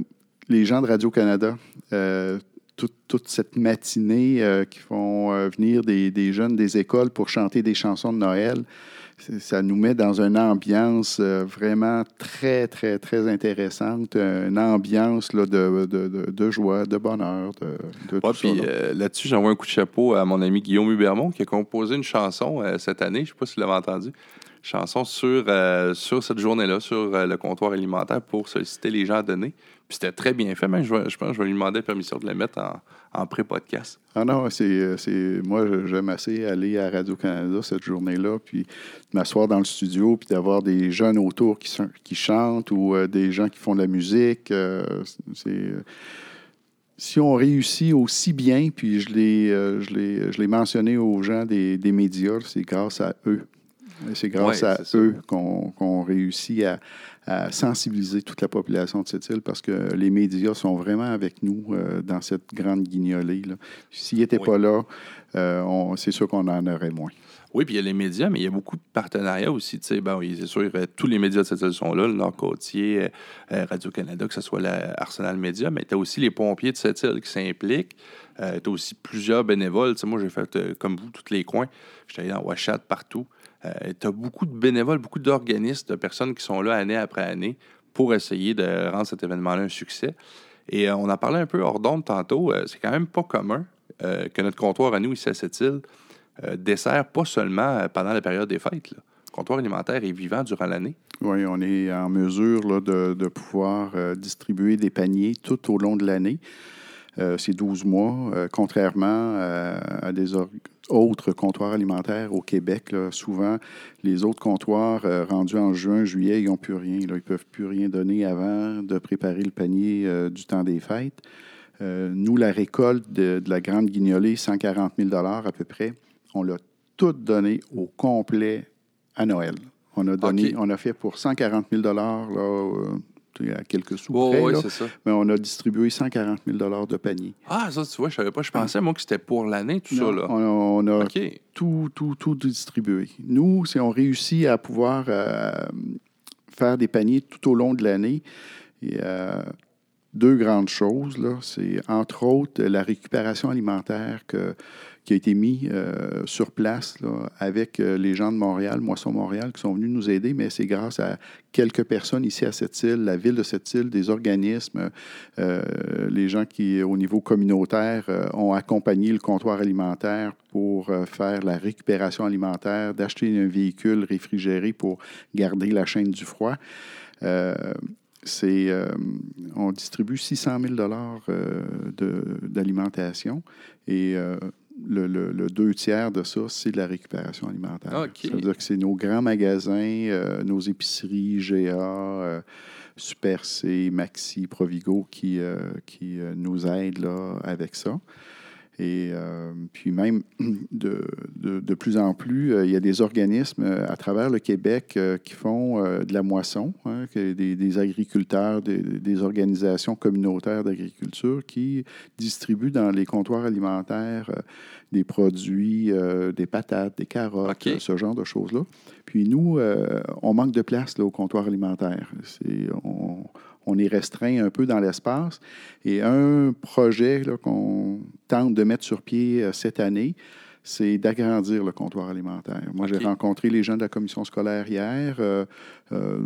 les gens de Radio-Canada, euh, toute, cette matinée euh, qui font euh, venir des, jeunes des écoles pour chanter des chansons de Noël, ça nous met dans une ambiance euh, vraiment très, très, très intéressante, une ambiance là, de, de, de- de joie, de bonheur, de, Ouais, tout ça, puis euh, là-dessus, j'envoie un coup de chapeau à mon ami Guillaume Hubermont qui a composé une chanson euh, cette année. Je ne sais pas si vous l'avez entendu. Chanson sur, euh, sur cette journée-là, sur le comptoir alimentaire pour solliciter les gens à donner. Puis c'était très bien fait. Même, je, vais- je pense que je vais lui demander la permission de le mettre en, en pré-podcast. Ah non, c'est, c'est moi j'aime assez aller à Radio-Canada cette journée-là, puis de m'asseoir dans le studio, puis d'avoir des jeunes autour qui, sont- qui chantent ou euh, des gens qui font de la musique. euh, c'est, euh, si on réussit aussi bien, puis je l'ai, euh, je l'ai, je l'ai mentionné aux gens des, des médias, c'est grâce à eux. C'est grâce Ouais, à c'est eux qu'on, qu'on réussit à, à sensibiliser toute la population de cette île parce que les médias sont vraiment avec nous euh, dans cette grande guignolée. S'ils n'étaient Oui. pas là, euh, c'est sûr qu'on en aurait moins. Oui, puis il y a les médias, mais il y a beaucoup de partenariats aussi. Ben oui, c'est sûr, euh, tous les médias de cette île sont là, le Nord-Côtier, euh, euh, Radio-Canada, que ce soit la Arsenal Média, mais tu as aussi les pompiers de cette île qui s'impliquent. tu as aussi plusieurs bénévoles. Moi, j'ai fait, comme vous, tous les coins. J'étais allé dans Ouachat, partout. Tu as beaucoup de bénévoles, beaucoup d'organismes, de personnes qui sont là année après année pour essayer de rendre cet événement-là un succès. Et euh, on en parlait un peu hors d'onde tantôt. euh, c'est quand même pas commun euh, que notre comptoir à nous, ici à cette île, euh, dessert pas seulement euh, pendant la période des fêtes. Le comptoir alimentaire est vivant durant l'année. Oui, on est en mesure de, pouvoir euh, distribuer des paniers tout au long de l'année. Euh, c'est 12 mois, euh, contrairement euh, à des autres comptoirs alimentaires au Québec. là. souvent, les autres comptoirs euh, rendus en juin, juillet, ils n'ont plus rien. là. Ils ne peuvent plus rien donner avant de préparer le panier euh, du temps des fêtes. Euh, nous, la récolte de, de la Grande Guignolée, 140 000 à peu près, on l'a tout donné au complet à Noël. On a, donné, on a fait pour 140 000 là, à quelques sous Oh, près, oui, là. c'est ça. mais on a distribué 140 000 de panier. Ah, ça, tu vois, je savais pas. Je pensais, moi, que c'était pour l'année, tout ça. Là. On, on a tout, tout, tout distribué. Nous, si on réussit à pouvoir euh, faire des paniers tout au long de l'année, il y a deux grandes choses. Là. C'est entre autres la récupération alimentaire que- qui a été mise euh, sur place avec euh, les gens de Montréal, Moisson Montréal, qui sont venus nous aider, mais c'est grâce à quelques personnes ici à cette île, la ville de cette île, des organismes, euh, les gens qui, au niveau communautaire, euh, ont accompagné le comptoir alimentaire pour euh, faire la récupération alimentaire, d'acheter un véhicule réfrigéré pour garder la chaîne du froid. Euh, c'est, euh, on distribue 600 000 euh, de- d'alimentation et euh, le, le- le deux tiers de ça, c'est de la récupération alimentaire. OK. Ça veut dire que c'est nos grands magasins, euh, nos épiceries, GA, euh, Super C, Maxi, Provigo qui, euh, qui nous aident là, avec ça. Et euh, puis même, de, de- de plus en plus, euh, il y a des organismes euh, à travers le Québec euh, qui font de la moisson, hein, que des, des agriculteurs, des, des organisations communautaires d'agriculture qui distribuent dans les comptoirs alimentaires des produits, des patates, des carottes, ce genre de choses-là. Puis nous, on manque de place là, au comptoir alimentaire. C'est- on, on est restreint un peu dans l'espace. Et un projet qu'on tente de mettre sur pied euh, cette année, c'est d'agrandir le comptoir alimentaire. Moi, j'ai rencontré les gens de la commission scolaire hier. Euh, euh,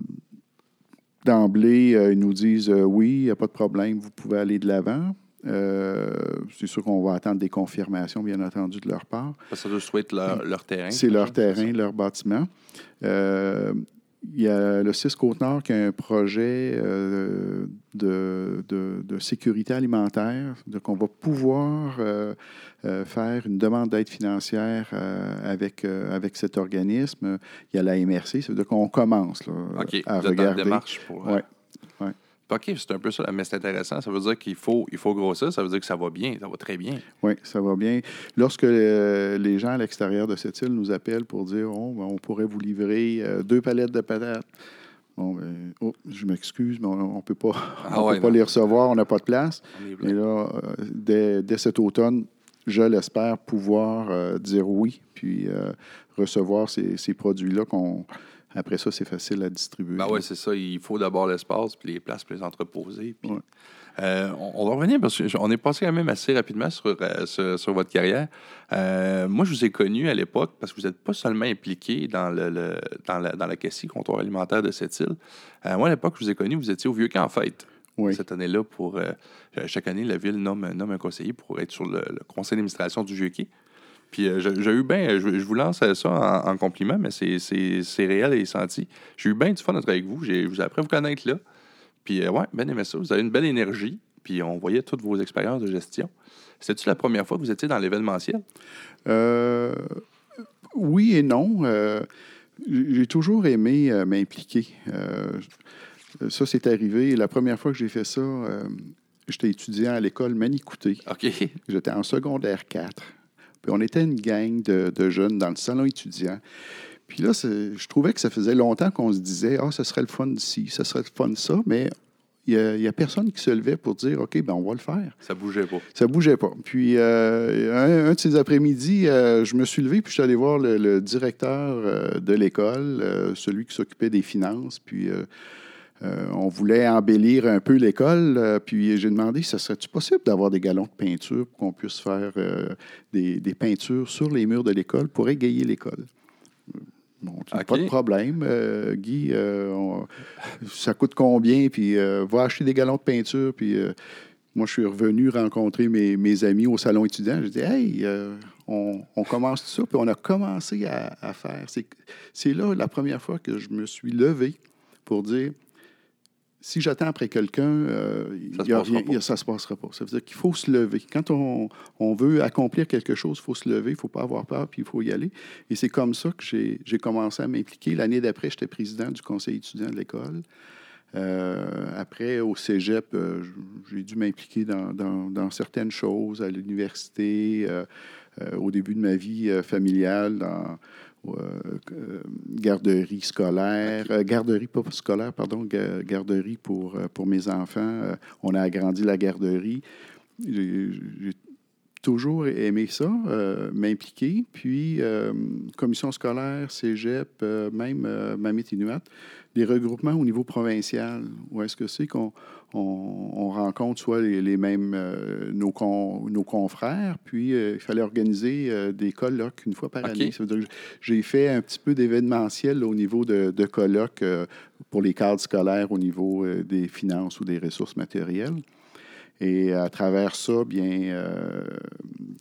D'emblée, ils nous disent oui, il n'y a pas de problème, vous pouvez aller de l'avant. Euh, c'est sûr qu'on va attendre des confirmations, bien entendu, de leur part. Ça doit être leur, leur terrain. C'est leur terrain, leur bâtiment. Euh, il y a le 6 Côte-Nord qui a un projet euh, de, de- de sécurité alimentaire. Donc, on va pouvoir euh, euh, faire une demande d'aide financière avec, avec cet organisme. Il y a la MRC, ça veut dire qu'on commence là, OK, à vous êtes en regarder. démarche pour, ouais. OK, c'est un peu ça, mais c'est intéressant. Ça veut dire qu'il faut, il faut grossir, ça veut dire que ça va bien, ça va très bien. Oui, ça va bien. Lorsque euh, les gens à l'extérieur de cette île nous appellent pour dire oh, ben, on pourrait vous livrer euh, deux palettes de patates. Bon, ben, oh, je m'excuse, mais on ne peut pas, Ah on ouais, peut pas non. les recevoir, on n'a pas de place. Mais là, euh, dès, dès cet automne, je l'espère pouvoir dire oui, puis recevoir ces, ces produits-là qu'on. Après ça, c'est facile à distribuer. Ben oui, c'est ça. Il faut d'abord l'espace, puis les places pour les entreposer. Puis, euh, on, on va revenir parce qu'on est passé quand même assez rapidement sur, euh, sur, sur votre carrière. Euh, moi, je vous ai connu à l'époque parce que vous n'êtes pas seulement impliqué dans, le, le- dans, la, dans la CACI, comptoir alimentaire de cette île. Euh, moi, à l'époque, je vous ai connu, vous étiez au Vieux Camp en fête. Cette année-là, pour chaque année, la ville nomme, nomme un conseiller pour être sur le, le conseil d'administration du Vieux Quai. Puis euh, j'ai eu bien, je, je vous lance ça en, en compliment, mais c'est- réel et senti. J'ai eu bien du fun d'être avec vous. J'ai je vous ai appris à vous connaître là. Puis euh, ouais, bien aimé ça. Vous avez une belle énergie. Puis on voyait toutes vos expériences de gestion. C'était-tu la première fois que vous étiez dans l'événementiel? Euh, oui et non. Euh, j'ai toujours aimé euh, m'impliquer. Euh, ça, c'est arrivé. La première fois que j'ai fait ça, euh, j'étais étudiant à l'école Manicouté. OK. J'étais en secondaire 4. Puis on était une gang de, de jeunes dans le salon étudiant. Puis là, je trouvais que ça faisait longtemps qu'on se disait Ah, ce serait le fun ci, ce serait le fun de ça, mais il n'y a, personne qui se levait pour dire OK, ben on va le faire. Ça bougeait pas. Ça bougeait pas. Puis, euh, un, un de ces après-midi, euh, je me suis levé, puis je suis allé voir le, le directeur euh, de l'école, celui qui s'occupait des finances. Puis, euh, on voulait embellir un peu l'école. euh, puis, j'ai demandé, ça serait-tu possible d'avoir des galons de peinture pour qu'on puisse faire euh, des, des peintures sur les murs de l'école pour égayer l'école? Bon, pas de problème, Guy. on- ça coûte combien? Puis va acheter des galons de peinture. Puis moi, je suis revenu rencontrer mes, mes amis au salon étudiant. J'ai dit, hey, on, on commence tout ça. Puis on a commencé à, à faire. C'est là la première fois que je me suis levé pour dire, si j'attends après quelqu'un, euh, ça ne se passera pas. Ça veut dire qu'il faut se lever. Quand on, on veut accomplir quelque chose, il faut se lever, il ne faut pas avoir peur, puis il faut y aller. Et c'est comme ça que j'ai commencé à m'impliquer. L'année d'après, j'étais président du conseil étudiant de l'école. Euh, après, au cégep, euh, j'ai dû m'impliquer dans, dans- dans certaines choses, à l'université, au début de ma vie familiale, dans garderie scolaire, euh, garderie pas scolaire, pardon, ga- garderie pour, euh, pour mes enfants. Euh, on a agrandi la garderie. J'ai toujours aimé ça, euh, m'impliquer. Puis, euh, commission scolaire, cégep, euh, même euh, Mamit Inuit, des regroupements au niveau provincial. Où est-ce que c'est qu'on on, on rencontre soit les, les mêmes, euh, nos, con- nos confrères, puis euh, il fallait organiser euh, des colloques une fois par année. Ça veut dire que j'ai fait un petit peu d'événementiel au niveau de, de colloques pour les cadres scolaires au niveau des finances ou des ressources matérielles. Et à travers ça, bien,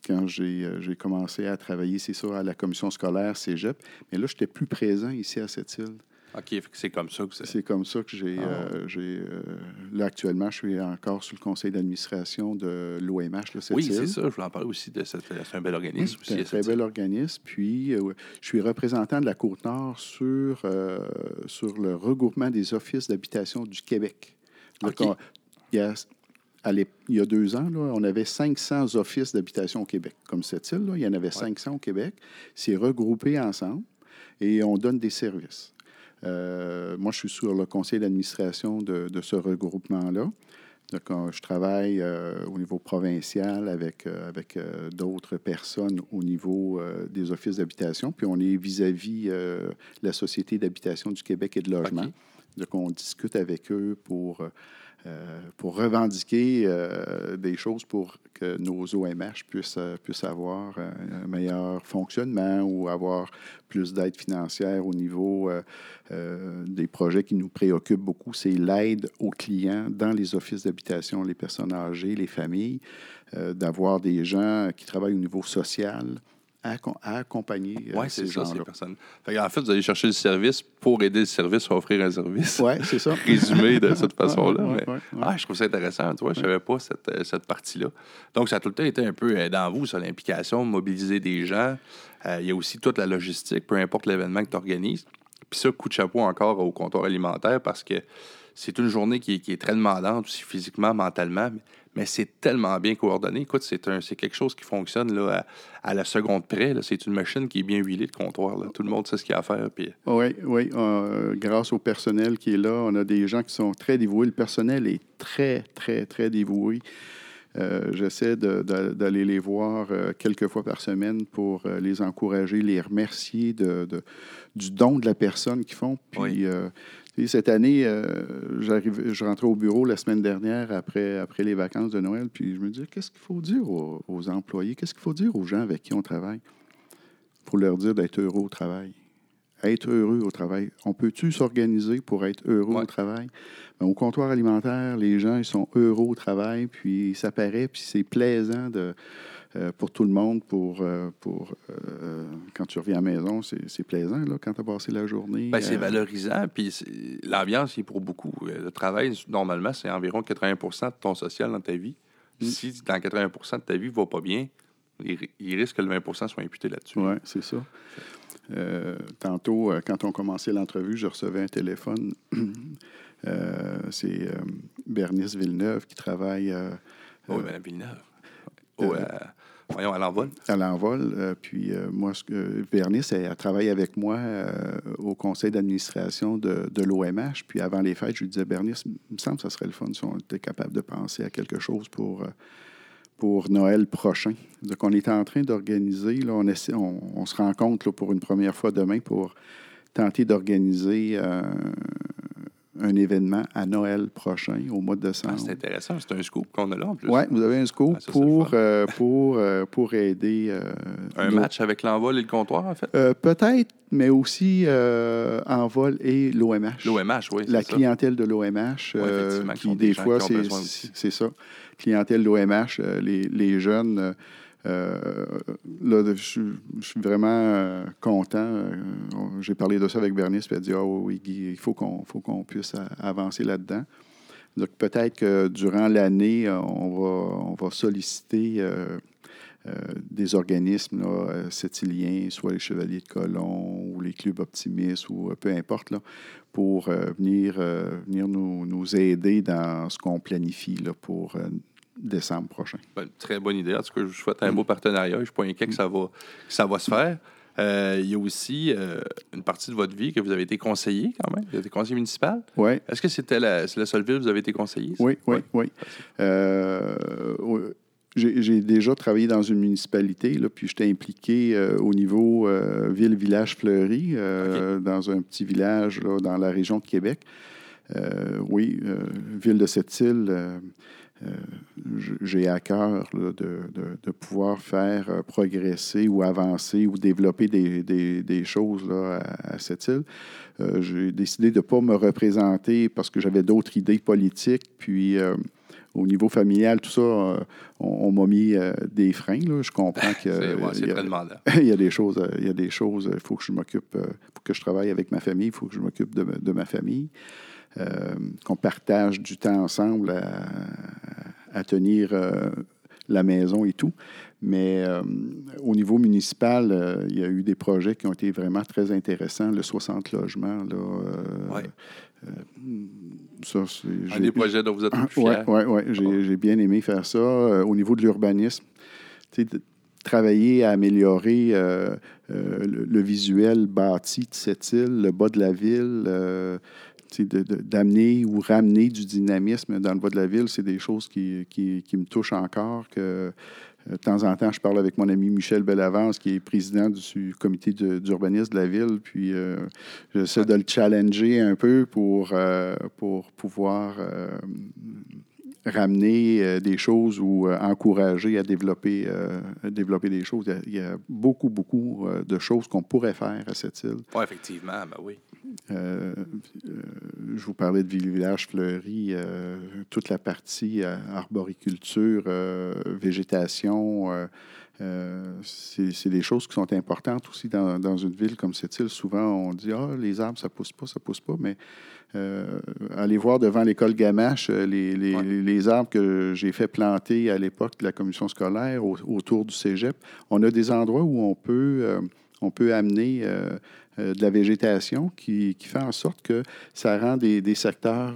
quand j'ai j'ai commencé à travailler, c'est ça, à la commission scolaire Cégep, mais là, je n'étais plus présent ici à cette île. OK, c'est comme ça que c'est. C'est comme ça que j'ai. Ah. euh, euh, là, actuellement, je suis encore sur le conseil d'administration de l'OMH, Oui, c'est ça. Je voulais en parler aussi de cette. C'est un bel organisme C'est un très bel organisme. Puis, euh, je suis représentant de la Côte-Nord sur, euh, sur le regroupement des offices d'habitation du Québec. Donc, on- il y a à il y a deux ans, là, on avait 500 offices d'habitation au Québec, comme cette île. Là, il y en avait 500 au Québec. C'est regroupé ensemble et on donne des services. Euh, moi, je suis sur le conseil d'administration de, de ce regroupement-là. Donc, euh, je travaille euh, au niveau provincial avec, euh, avec euh, d'autres personnes au niveau des offices d'habitation. Puis on est vis-à-vis euh, la Société d'habitation du Québec et de logement. Donc, on discute avec eux pour, pour revendiquer euh, des choses pour que nos OMH puissent, euh, puissent avoir euh, un meilleur fonctionnement ou avoir plus d'aide financière au niveau euh, euh, des projets qui nous préoccupent beaucoup. C'est l'aide aux clients dans les offices d'habitation, les personnes âgées, les familles, euh, d'avoir des gens qui travaillent au niveau social à, accom- à accompagner euh, Oui, c'est ces ça, ces gens-là. personnes. Fait en fait, vous allez chercher le service pour aider le service à offrir un service. Oui, c'est ça. Résumé de cette Ouais, façon-là. ouais, ouais, ouais. Ah, je trouve ça intéressant. Tu vois, je ne savais pas cette, euh, cette partie-là. Donc, ça a tout le temps été un peu euh, dans vous, ça, l'implication, mobiliser des gens. Euh, il y a aussi toute la logistique, peu importe l'événement que tu organises. Puis ça, coup de chapeau encore au comptoir alimentaire parce que c'est une journée qui est, qui est très demandante aussi physiquement, mentalement, mais, mais c'est tellement bien coordonné. Écoute, c'est un- c'est quelque chose qui fonctionne là, à, à la seconde près. là. C'est une machine qui est bien huilée, le comptoir. là. Tout le monde sait ce qu'il y a à faire. Puis Oui, oui. euh, grâce au personnel qui est là, on a des gens qui sont très dévoués. Le personnel est très, très, très dévoué. Euh, J'essaie de- de- d'aller les voir euh, quelques fois par semaine pour euh, les encourager, les remercier de, du don de la personne qu'ils font. Puis, euh, cette année, euh, j'arrive- je rentrais au bureau la semaine dernière après, après les vacances de Noël, puis je me disais, qu'est-ce qu'il faut dire aux, aux employés? Qu'est-ce qu'il faut dire aux gens avec qui on travaille? Il faut leur dire d'être heureux au travail? Être heureux au travail. On peut-tu s'organiser pour être heureux au travail? Ben, au comptoir alimentaire, les gens ils sont heureux au travail, puis ça paraît, puis c'est plaisant de, euh, pour tout le monde. Pour, euh, pour euh, quand tu reviens à la maison, c'est c'est plaisant là, quand tu as passé la journée. Ben, c'est valorisant, puis c'est- l'ambiance est pour beaucoup. Le travail, normalement, c'est environ 80% de ton social dans ta vie. Mm. Si dans 80% de ta vie ne va pas bien, il, ri- il risque que le 20% soit imputé là-dessus. Oui, c'est ça. Euh, tantôt, euh, quand on commençait l'entrevue, je recevais un téléphone. Euh, c'est Bernice Villeneuve qui travaille. Oui, euh, Mme Villeneuve. Oh, voyons, à l'envol. à l'envol. Euh, puis euh, moi, Bernice, elle, travaille avec moi euh, au conseil d'administration de, l'OMH. Puis avant les fêtes, je lui disais, Bernice, il me semble que ça serait le fun si on était capable de penser à quelque chose pour, Noël prochain. Donc, on est en train d'organiser, on, se rencontre pour une première fois demain pour tenter d'organiser un événement à Noël prochain, au mois de décembre. Ah, c'est intéressant, c'est un scoop qu'on a là en plus. Oui, vous avez un scoop Ah, ça, pour, euh, pour, euh, pour aider. euh, Un nos- match avec l'envol et le comptoir, en fait? Peut-être, mais aussi Envol et l'OMH. L'OMH, oui. La ça. clientèle de l'OMH, Ouais, qui qui des fois, c'est ça. Clientèle d'OMH, euh, les, les jeunes. Euh, là, je, suis- vraiment euh, content. euh, J'ai parlé de ça avec Bernice, puis elle a dit Ah oui, Guy, il faut qu'on qu'on puisse avancer là-dedans. Donc, peut-être que durant l'année, on va, on va solliciter des organismes là, soit les Chevaliers de Colomb ou les clubs optimistes ou peu importe, là, pour venir, venir nous, nous aider dans ce qu'on planifie là, pour décembre prochain. Ben, très bonne idée. En tout cas, je vous souhaite un beau partenariat. Je ne suis pas inquiet que ça va, que ça va se faire. Euh, il y a aussi euh, une partie de votre vie que vous avez été conseiller quand même. Vous avez été conseiller municipal. Oui. Est-ce que c'était la, seule ville où vous avez été conseiller? ça? Oui, oui, oui. Euh, oui. j'ai déjà travaillé dans une municipalité, là, puis j'étais impliqué euh, au niveau euh, ville-village fleuri, euh, dans un petit village là, dans la région de Québec. Oui, ville de cette île, j'ai à cœur là, de, de- de pouvoir faire euh, progresser ou avancer ou développer des, des- des choses là, à, à cette île. Euh, j'ai décidé de ne pas me représenter parce que j'avais d'autres idées politiques, puis euh, au niveau familial, tout ça, euh, on, on m'a mis euh, des freins. là. Je comprends C'est- ouais, y a- y des choses, euh, il y a des choses, il faut que je m'occupe, il faut que je travaille avec ma famille, il faut que je m'occupe de, ma- de ma famille, euh, qu'on partage du temps ensemble à, à tenir euh, la maison et tout. Mais euh, au niveau municipal, euh, il y a eu des projets qui ont été vraiment très intéressants. Le 60 logements, là, euh, euh, ça, Un des projets dont vous êtes plus fier. ouais, ouais, j'ai, j'ai bien aimé faire ça. Euh, au niveau de l'urbanisme, travailler à améliorer euh, euh, le, le visuel bâti de cette île, le bas de la ville, euh, d'amener ou ramener du dynamisme dans le bas de la ville, c'est des choses qui, qui- qui me touchent encore. Que, euh, de temps en temps, je parle avec mon ami Michel Bellavance, qui est président du comité de- d'urbanisme de la ville, puis euh, j'essaie de le challenger un peu pour, euh, pour pouvoir euh, ramener euh, des choses ou euh, encourager à développer, euh, à développer des choses. Il y a, beaucoup, beaucoup de choses qu'on pourrait faire à cette île. Oui, effectivement, ben oui. Je vous parlais de Village Fleuri, toute la partie arboriculture, végétation. Euh, c'est des choses qui sont importantes aussi dans, dans une ville comme cette île. Souvent, on dit Ah, les arbres, ça pousse pas, ça pousse pas. Mais euh, allez voir devant l'école Gamache euh, les, arbres que j'ai fait planter à l'époque de la commission scolaire au- autour du cégep. On a des endroits où on peut, euh, on peut amener de la végétation qui, qui fait en sorte que ça rend des, des secteurs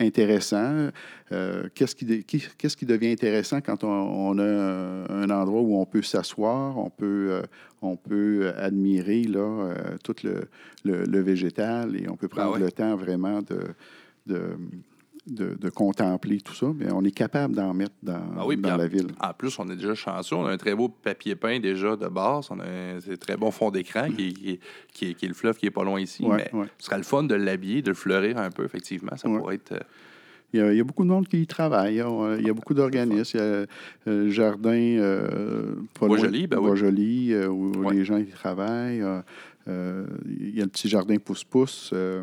intéressants. Euh, Qu'est-ce qui, de- qui- qu'est-ce qui devient intéressant quand on, on a un, un endroit où on peut s'asseoir, on peut, euh, on peut admirer là, euh, tout le, le- le végétal et on peut prendre ouais. le temps vraiment de, de, de- de contempler tout ça. Mais on est capable d'en mettre dans, Ah oui, dans en, la ville. en plus, on est déjà chanceux. On a un très beau papier peint déjà de base. On a un très bon fond d'écran qui, qui, qui est, qui est le fleuve qui est pas loin ici. Ouais, mais ouais. ce serait le fun de l'habiller, de le fleurir un peu, effectivement. Ça pourrait être. euh, Il y, a, il y a beaucoup de monde qui y travaille. Il y a, il y a beaucoup d'organismes. Il y a euh, le jardin euh, pas loin- Bois-Joli, ben oui. Euh, où les gens y travaillent. Euh, euh, il y a le petit jardin pousse-pousse. Euh,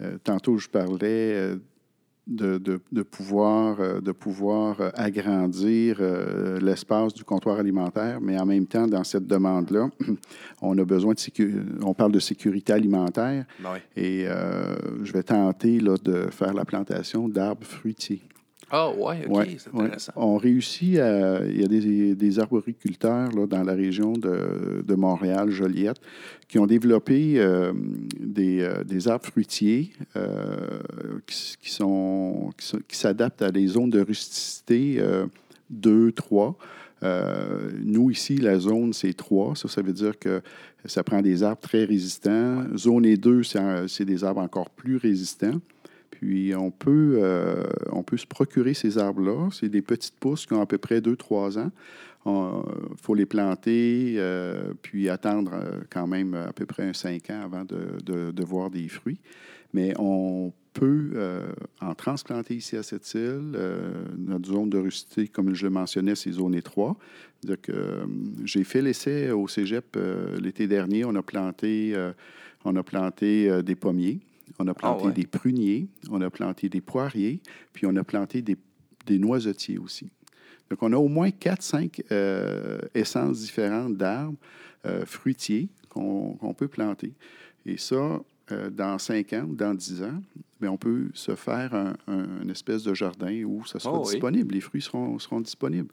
euh, tantôt, je parlais euh, de, de- de pouvoir, euh, de pouvoir euh, agrandir euh, l'espace du comptoir alimentaire, mais en même temps, dans cette demande-là, on a besoin de sécu- on parle de sécurité alimentaire. Oui. Et euh, je vais tenter là, de faire la plantation d'arbres fruitiers. Ah, ouais, OK, Ouais, c'est ouais. intéressant. On réussit à. Il y a des, des arboriculteurs là, dans la région de, de Montréal, Joliette, qui ont développé euh, des, euh, des arbres fruitiers euh, qui, qui sont, qui, s'adaptent à des zones de rusticité euh, 2, 3. Euh, nous, ici, la zone, c'est 3. Ça, ça veut dire que ça prend des arbres très résistants. Zone et 2, c'est un- c'est des arbres encore plus résistants. Puis on peut, euh, on peut se procurer ces arbres-là. C'est des petites pousses qui ont à peu près 2-3 ans. Il faut les planter, euh, puis attendre euh, quand même à peu près un 5 ans avant de, voir des fruits. Mais on peut euh, en transplanter ici à cette île. Euh, notre zone de rusticité, comme je le mentionnais, c'est zone étroite. Euh, j'ai fait l'essai au cégep euh, l'été dernier. On a planté, euh, euh, des pommiers. On a planté ouais. des pruniers, on a planté des poiriers, puis on a planté des, des noisetiers aussi. Donc, on a au moins 4-5 essences différentes d'arbres euh, fruitiers qu'on peut planter. Et ça, euh, dans 5 ans ou dans 10 ans, bien, on peut se faire un, un- une espèce de jardin où ça sera Oh oui. disponible. Les fruits seront, seront disponibles.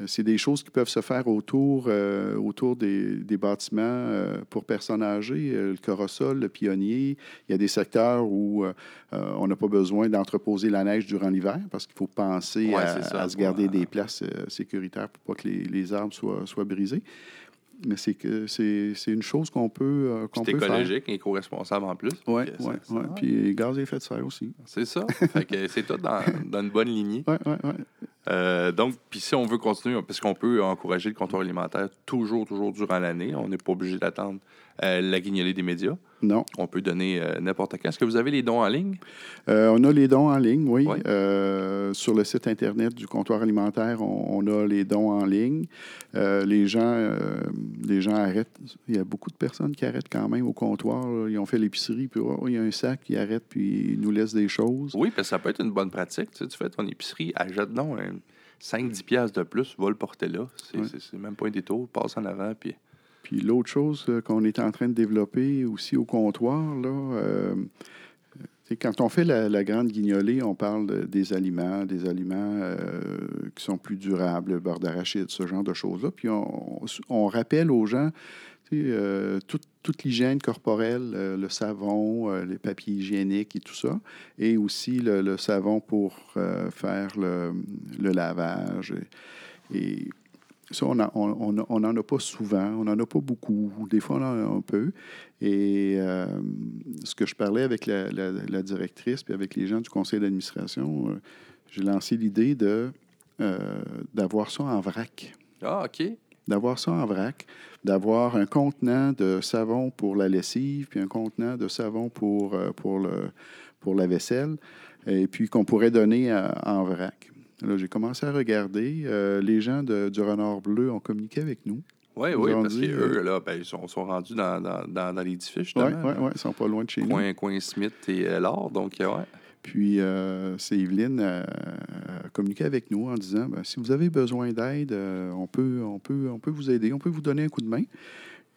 Euh, C'est des choses qui peuvent se faire autour, euh, autour des, des bâtiments euh, pour personnes âgées, euh, le corosol, le pionnier. Il y a des secteurs où on n'a pas besoin d'entreposer la neige durant l'hiver parce qu'il faut penser Ouais, à, c'est ça, à se garder des places sécuritaires pour pas que les, les arbres soient, soient brisés. Mais c'est que c'est c'est une chose qu'on peut, euh, faire. écologique et éco-responsable en plus. Oui, oui, oui. Puis gaz à effet de serre aussi. C'est ça. fait que c'est tout dans, dans une bonne lignée. Oui, oui, oui. Euh, donc, puis si on veut continuer, parce qu'on peut encourager le comptoir alimentaire toujours, toujours durant l'année, on n'est pas obligé d'attendre euh, la guignolée des médias. Non. On peut donner euh, n'importe quand. Est-ce que vous avez les dons en ligne? Euh, on a les dons en ligne, oui. Euh, sur le site Internet du comptoir alimentaire, on, on a les dons en ligne. Les, gens, les gens arrêtent. Il y a beaucoup de personnes qui arrêtent quand même au comptoir. là. Ils ont fait l'épicerie, puis oh, il y a un sac, ils arrêtent, puis ils nous laissent des choses. Oui, parce que ça peut être une bonne pratique. Tu, sais, tu fais ton épicerie, achète donc un 5-10 piastres de plus, va le porter là. C'est même pas un détour, passe en avant, puis... Puis l'autre chose euh, qu'on est en train de développer aussi au comptoir, là, euh, quand on fait la, grande guignolée, on parle de- des aliments, des aliments euh, qui sont plus durables, le beurre d'arachide, ce genre de choses-là. Puis on, rappelle aux gens euh, tout- toute l'hygiène corporelle, le savon, les papiers hygiéniques et tout ça, et aussi le, savon pour faire le, lavage. Et ça, on n'en on, on, on en a pas souvent, on n'en a pas beaucoup. Des fois, on en a un peu. Et euh, ce que je parlais avec la, la- la directrice puis avec les gens du conseil d'administration, euh, j'ai lancé l'idée de euh, d'avoir ça en vrac. Ah, OK. D'avoir ça en vrac, d'avoir un contenant de savon pour la lessive, puis un contenant de savon pour, pour, le, pour la vaisselle, et puis qu'on pourrait donner à- en vrac. Là, j'ai commencé à regarder. euh, les gens de- du Renard Bleu ont communiqué avec nous. Oui, oui, parce qu'eux, euh, là, ben, ils sont, sont rendus dans, dans, dans, dans l'édifice, Oui, oui, oui, ils sont pas loin de chez nous. Coin, coin Smith et euh, Laure, donc, euh, ouais. Puis, euh, c'est Evelyne a communiqué avec nous en disant ben, si vous avez besoin d'aide, euh, on, peut, on, peut, on peut vous aider, on peut vous donner un coup de main.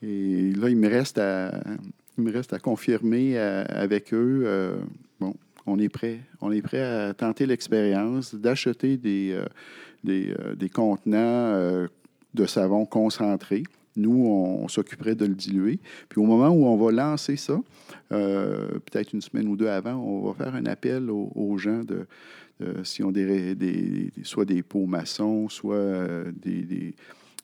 Et là, il me reste à, il me reste à confirmer avec eux. bon, on est prêt. On à tenter l'expérience d'acheter des, euh, euh, contenants euh, de savon concentré. Nous, on, s'occuperait de le diluer. Puis au moment où on va lancer ça, peut-être une semaine ou deux avant, on va faire un appel aux, gens de, s'ils ont des, des- soit des pots maçons, soit des,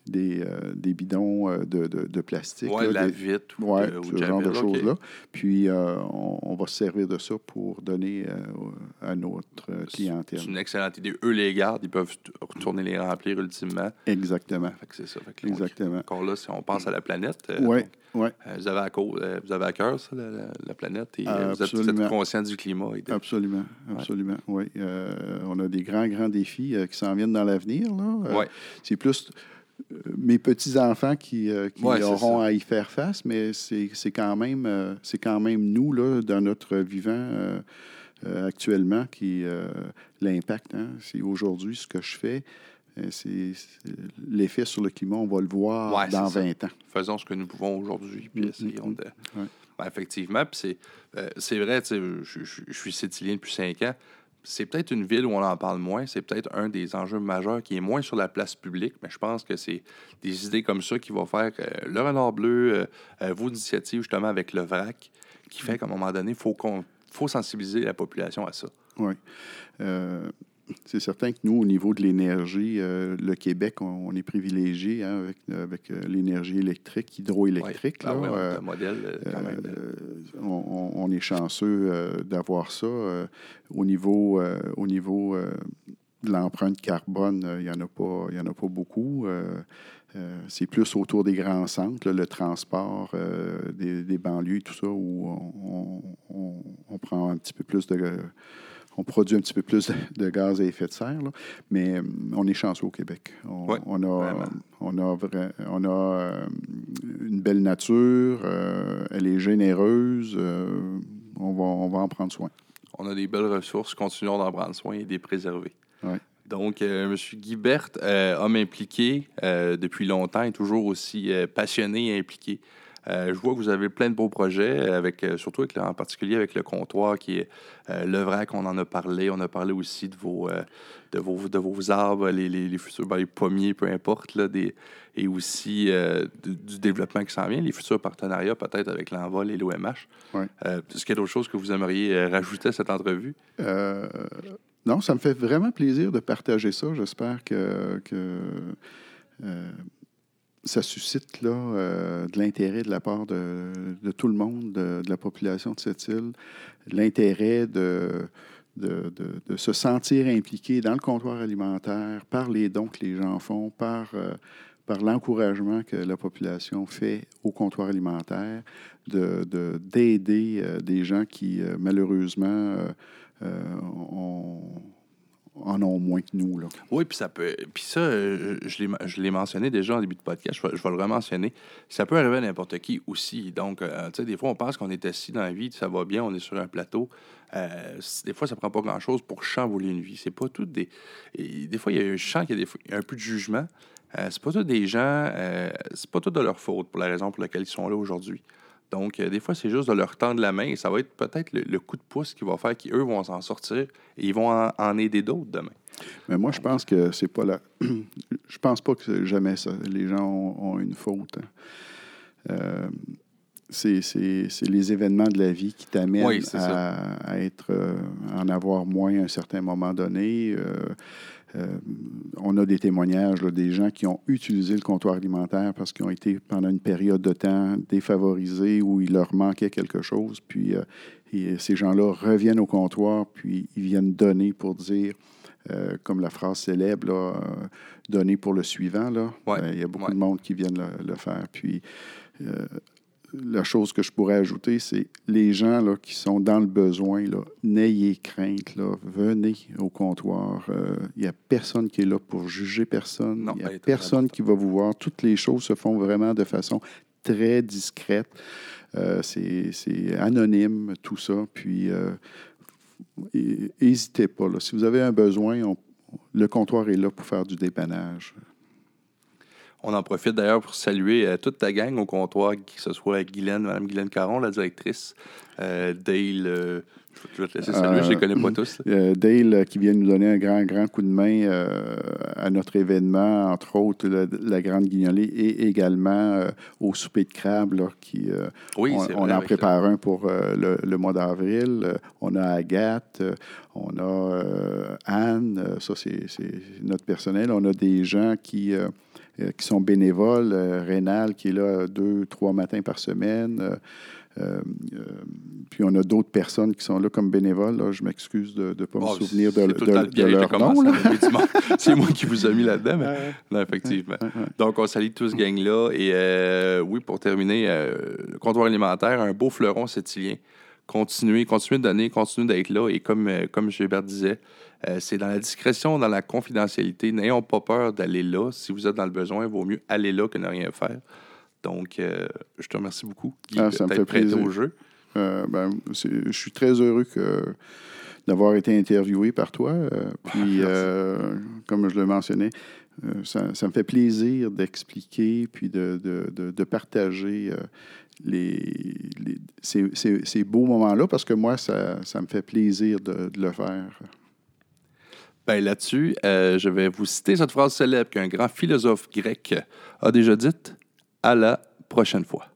des, euh, des bidons euh, de, de- de plastique. Ouais, là, la des- vitre ou ouais, de- ou ce genre de choses-là. Puis euh, on, on va se servir de ça pour donner euh, à notre clientèle. C'est une excellente idée. Eux les gardent, ils peuvent retourner les remplir ultimement. Exactement. C'est ça. Fait que Exactement. Encore là, si on pense à la planète, Oui, oui. euh, vous, avez à vous avez à cœur, ça, la, la- la planète, et vous êtes, vous êtes Absolument. conscient du climat. et de- Absolument, absolument. Oui, on a des grands, grands défis qui s'en viennent dans l'avenir. là. Ouais. C'est plus mes petits-enfants qui, euh, qui Ouais, c'est auront à y faire face, mais c'est quand, même, euh, quand même nous, là, dans notre vivant euh, actuellement, qui l'impact. hein. C'est aujourd'hui ce que je fais. C'est l'effet sur le climat, on va le voir Ouais, dans c'est ça. 20 ans. Faisons ce que nous pouvons aujourd'hui, puis Mm, essayons mm, de. Ouais. Ben, effectivement, c'est, vrai, je, suis sétilien depuis cinq ans. C'est peut-être une ville où on en parle moins. C'est peut-être un des enjeux majeurs qui est moins sur la place publique, mais je pense que c'est des idées comme ça qui vont faire euh, le renard bleu, euh, euh, vos initiatives justement avec le VRAC, qui fait qu'à un moment donné, il faut, qu'on, faut sensibiliser la population à ça. Oui. Euh, c'est certain que nous, au niveau de l'énergie, euh, le Québec, on, on est privilégié hein, avec, avec euh, l'énergie électrique, hydroélectrique. Ouais. Là. oui, on a Euh, un modèle quand même. on, on- on est chanceux euh, d'avoir ça. au niveau, au niveau de l'empreinte carbone, il n'y en, a pas- y en a pas beaucoup. Euh, c'est plus autour des grands centres, là, le transport euh, des, des banlieues, tout ça, où on, on- on- on prend un petit peu plus de. On produit un petit peu plus de, gaz à effet de serre, là. mais euh, on est chanceux au Québec. On, a, vraiment. on a, vra- on a euh, une belle nature, euh, elle est généreuse, euh, on, va, on va en prendre soin. On a des belles ressources, continuons d'en prendre soin et de les préserver. Donc, euh, M. Euh, homme impliqué depuis longtemps et toujours aussi passionné et impliqué. Euh, je vois que vous avez plein de beaux projets, avec, euh, surtout avec, en particulier avec le comptoir qui est euh, le vrac, on en a parlé. On a parlé aussi de vos, euh, de vos, de vos arbres, les, les, les futurs ben, les pommiers, peu importe, là, des, et aussi du, du développement qui s'en vient, les futurs partenariats peut-être avec l'Envol et l'OMH. Est-ce qu'il y a d'autres choses que vous aimeriez rajouter à cette entrevue? Non, ça me fait vraiment plaisir de partager ça. J'espère que, que euh, ça suscite là, euh, de l'intérêt de la part de, tout le monde, de, la population de cette île, l'intérêt de, de, se sentir impliqué dans le comptoir alimentaire par les dons que les gens font, par, euh, par l'encouragement que la population fait au comptoir alimentaire, de- de- d'aider euh, des gens qui, malheureusement, ont- en ont moins que nous. Là. Oui, puis ça peut. Puis ça, euh, je l'ai, mentionné déjà en début de podcast, je vais, je vais le rementionner. Ça peut arriver à n'importe qui aussi. Donc, euh, tu sais, des fois, on pense qu'on est assis dans la vie, ça va bien, on est sur un plateau. Euh, des fois, ça prend pas grand-chose pour chambouler une vie. C'est pas tout des. et des fois, il y a un chant, il y a un peu de jugement. C'est pas tous des gens. c'est pas tout de leur faute pour la raison pour laquelle ils sont là aujourd'hui. Donc, euh, des fois, c'est juste de leur tendre la main et ça va être peut-être le, le coup de pouce qui va faire qu'eux vont s'en sortir et ils vont en, en aider d'autres demain. Mais moi, je pense que c'est pas la. je pense pas que c'est jamais ça. Les gens ont, ont une faute. hein. Euh, c'est les événements de la vie qui t'amènent Oui, à, à être, euh, en avoir moins à un certain moment donné. Euh, euh, on a des témoignages là, des gens qui ont utilisé le comptoir alimentaire parce qu'ils ont été pendant une période de temps défavorisés où il leur manquait quelque chose. Puis euh, et ces gens-là reviennent au comptoir, puis ils viennent donner pour dire, euh, comme la phrase célèbre, là, euh, donner pour le suivant. Là. Euh, il y a beaucoup de monde qui viennent le, le faire. Puis euh, la chose que je pourrais ajouter, c'est les gens là, qui sont dans le besoin, n'ayez crainte, là, venez au comptoir. Euh, Il n'y a personne qui est là pour juger personne. Il n'y a personne qui va vous voir. Toutes les choses se font vraiment de façon très discrète. Euh, c'est anonyme, tout ça. Puis, euh, n'hésitez pas. là. Si vous avez un besoin, on- le comptoir est là pour faire du dépannage. On en profite d'ailleurs pour saluer euh, toute ta gang au comptoir, que ce soit Guylaine, Mme Guylaine Caron, la directrice, euh, Dale, euh, je vais te laisser saluer, je ne les connais pas tous. Dale qui vient nous donner un grand, grand coup de main à notre événement, entre autres la, la Grande Guignolée et également au souper de crabe, là, qui, Oui, on, en prépare un pour le, le mois d'avril. On a Agathe, on a Anne, ça c'est notre personnel. On a des gens qui, qui sont bénévoles, euh, Rénal qui est là deux, trois matins par semaine. euh, euh, euh, puis on a d'autres personnes qui sont là comme bénévoles. là. Je m'excuse de ne pas me souvenir de, de- le de leur nom. C'est moi qui vous ai mis là-dedans. mais- Non, effectivement. Donc, on salue tout ce gang-là. Et euh, oui, pour terminer, euh, le comptoir alimentaire, un beau fleuron sétilien. Continuez, continuez de donner, continuez d'être là. Et comme, euh, comme Gilbert disait, euh, c'est dans la discrétion, dans la confidentialité. N'ayons pas peur d'aller là. Si vous êtes dans le besoin, il vaut mieux aller là que ne rien faire. Donc, euh, je te remercie beaucoup, Guy, Ah, ça me fait plaisir. au jeu. Euh, ben, je suis très heureux que, d'avoir été interviewé par toi. euh, puis, euh, comme je le mentionnais, euh, ça, ça me fait plaisir d'expliquer puis de, de- de- de partager ces, beaux moments-là parce que moi, ça, me fait plaisir de, le faire. Ben là-dessus, euh, je vais vous citer cette phrase célèbre qu'un grand philosophe grec a déjà dite à la prochaine fois.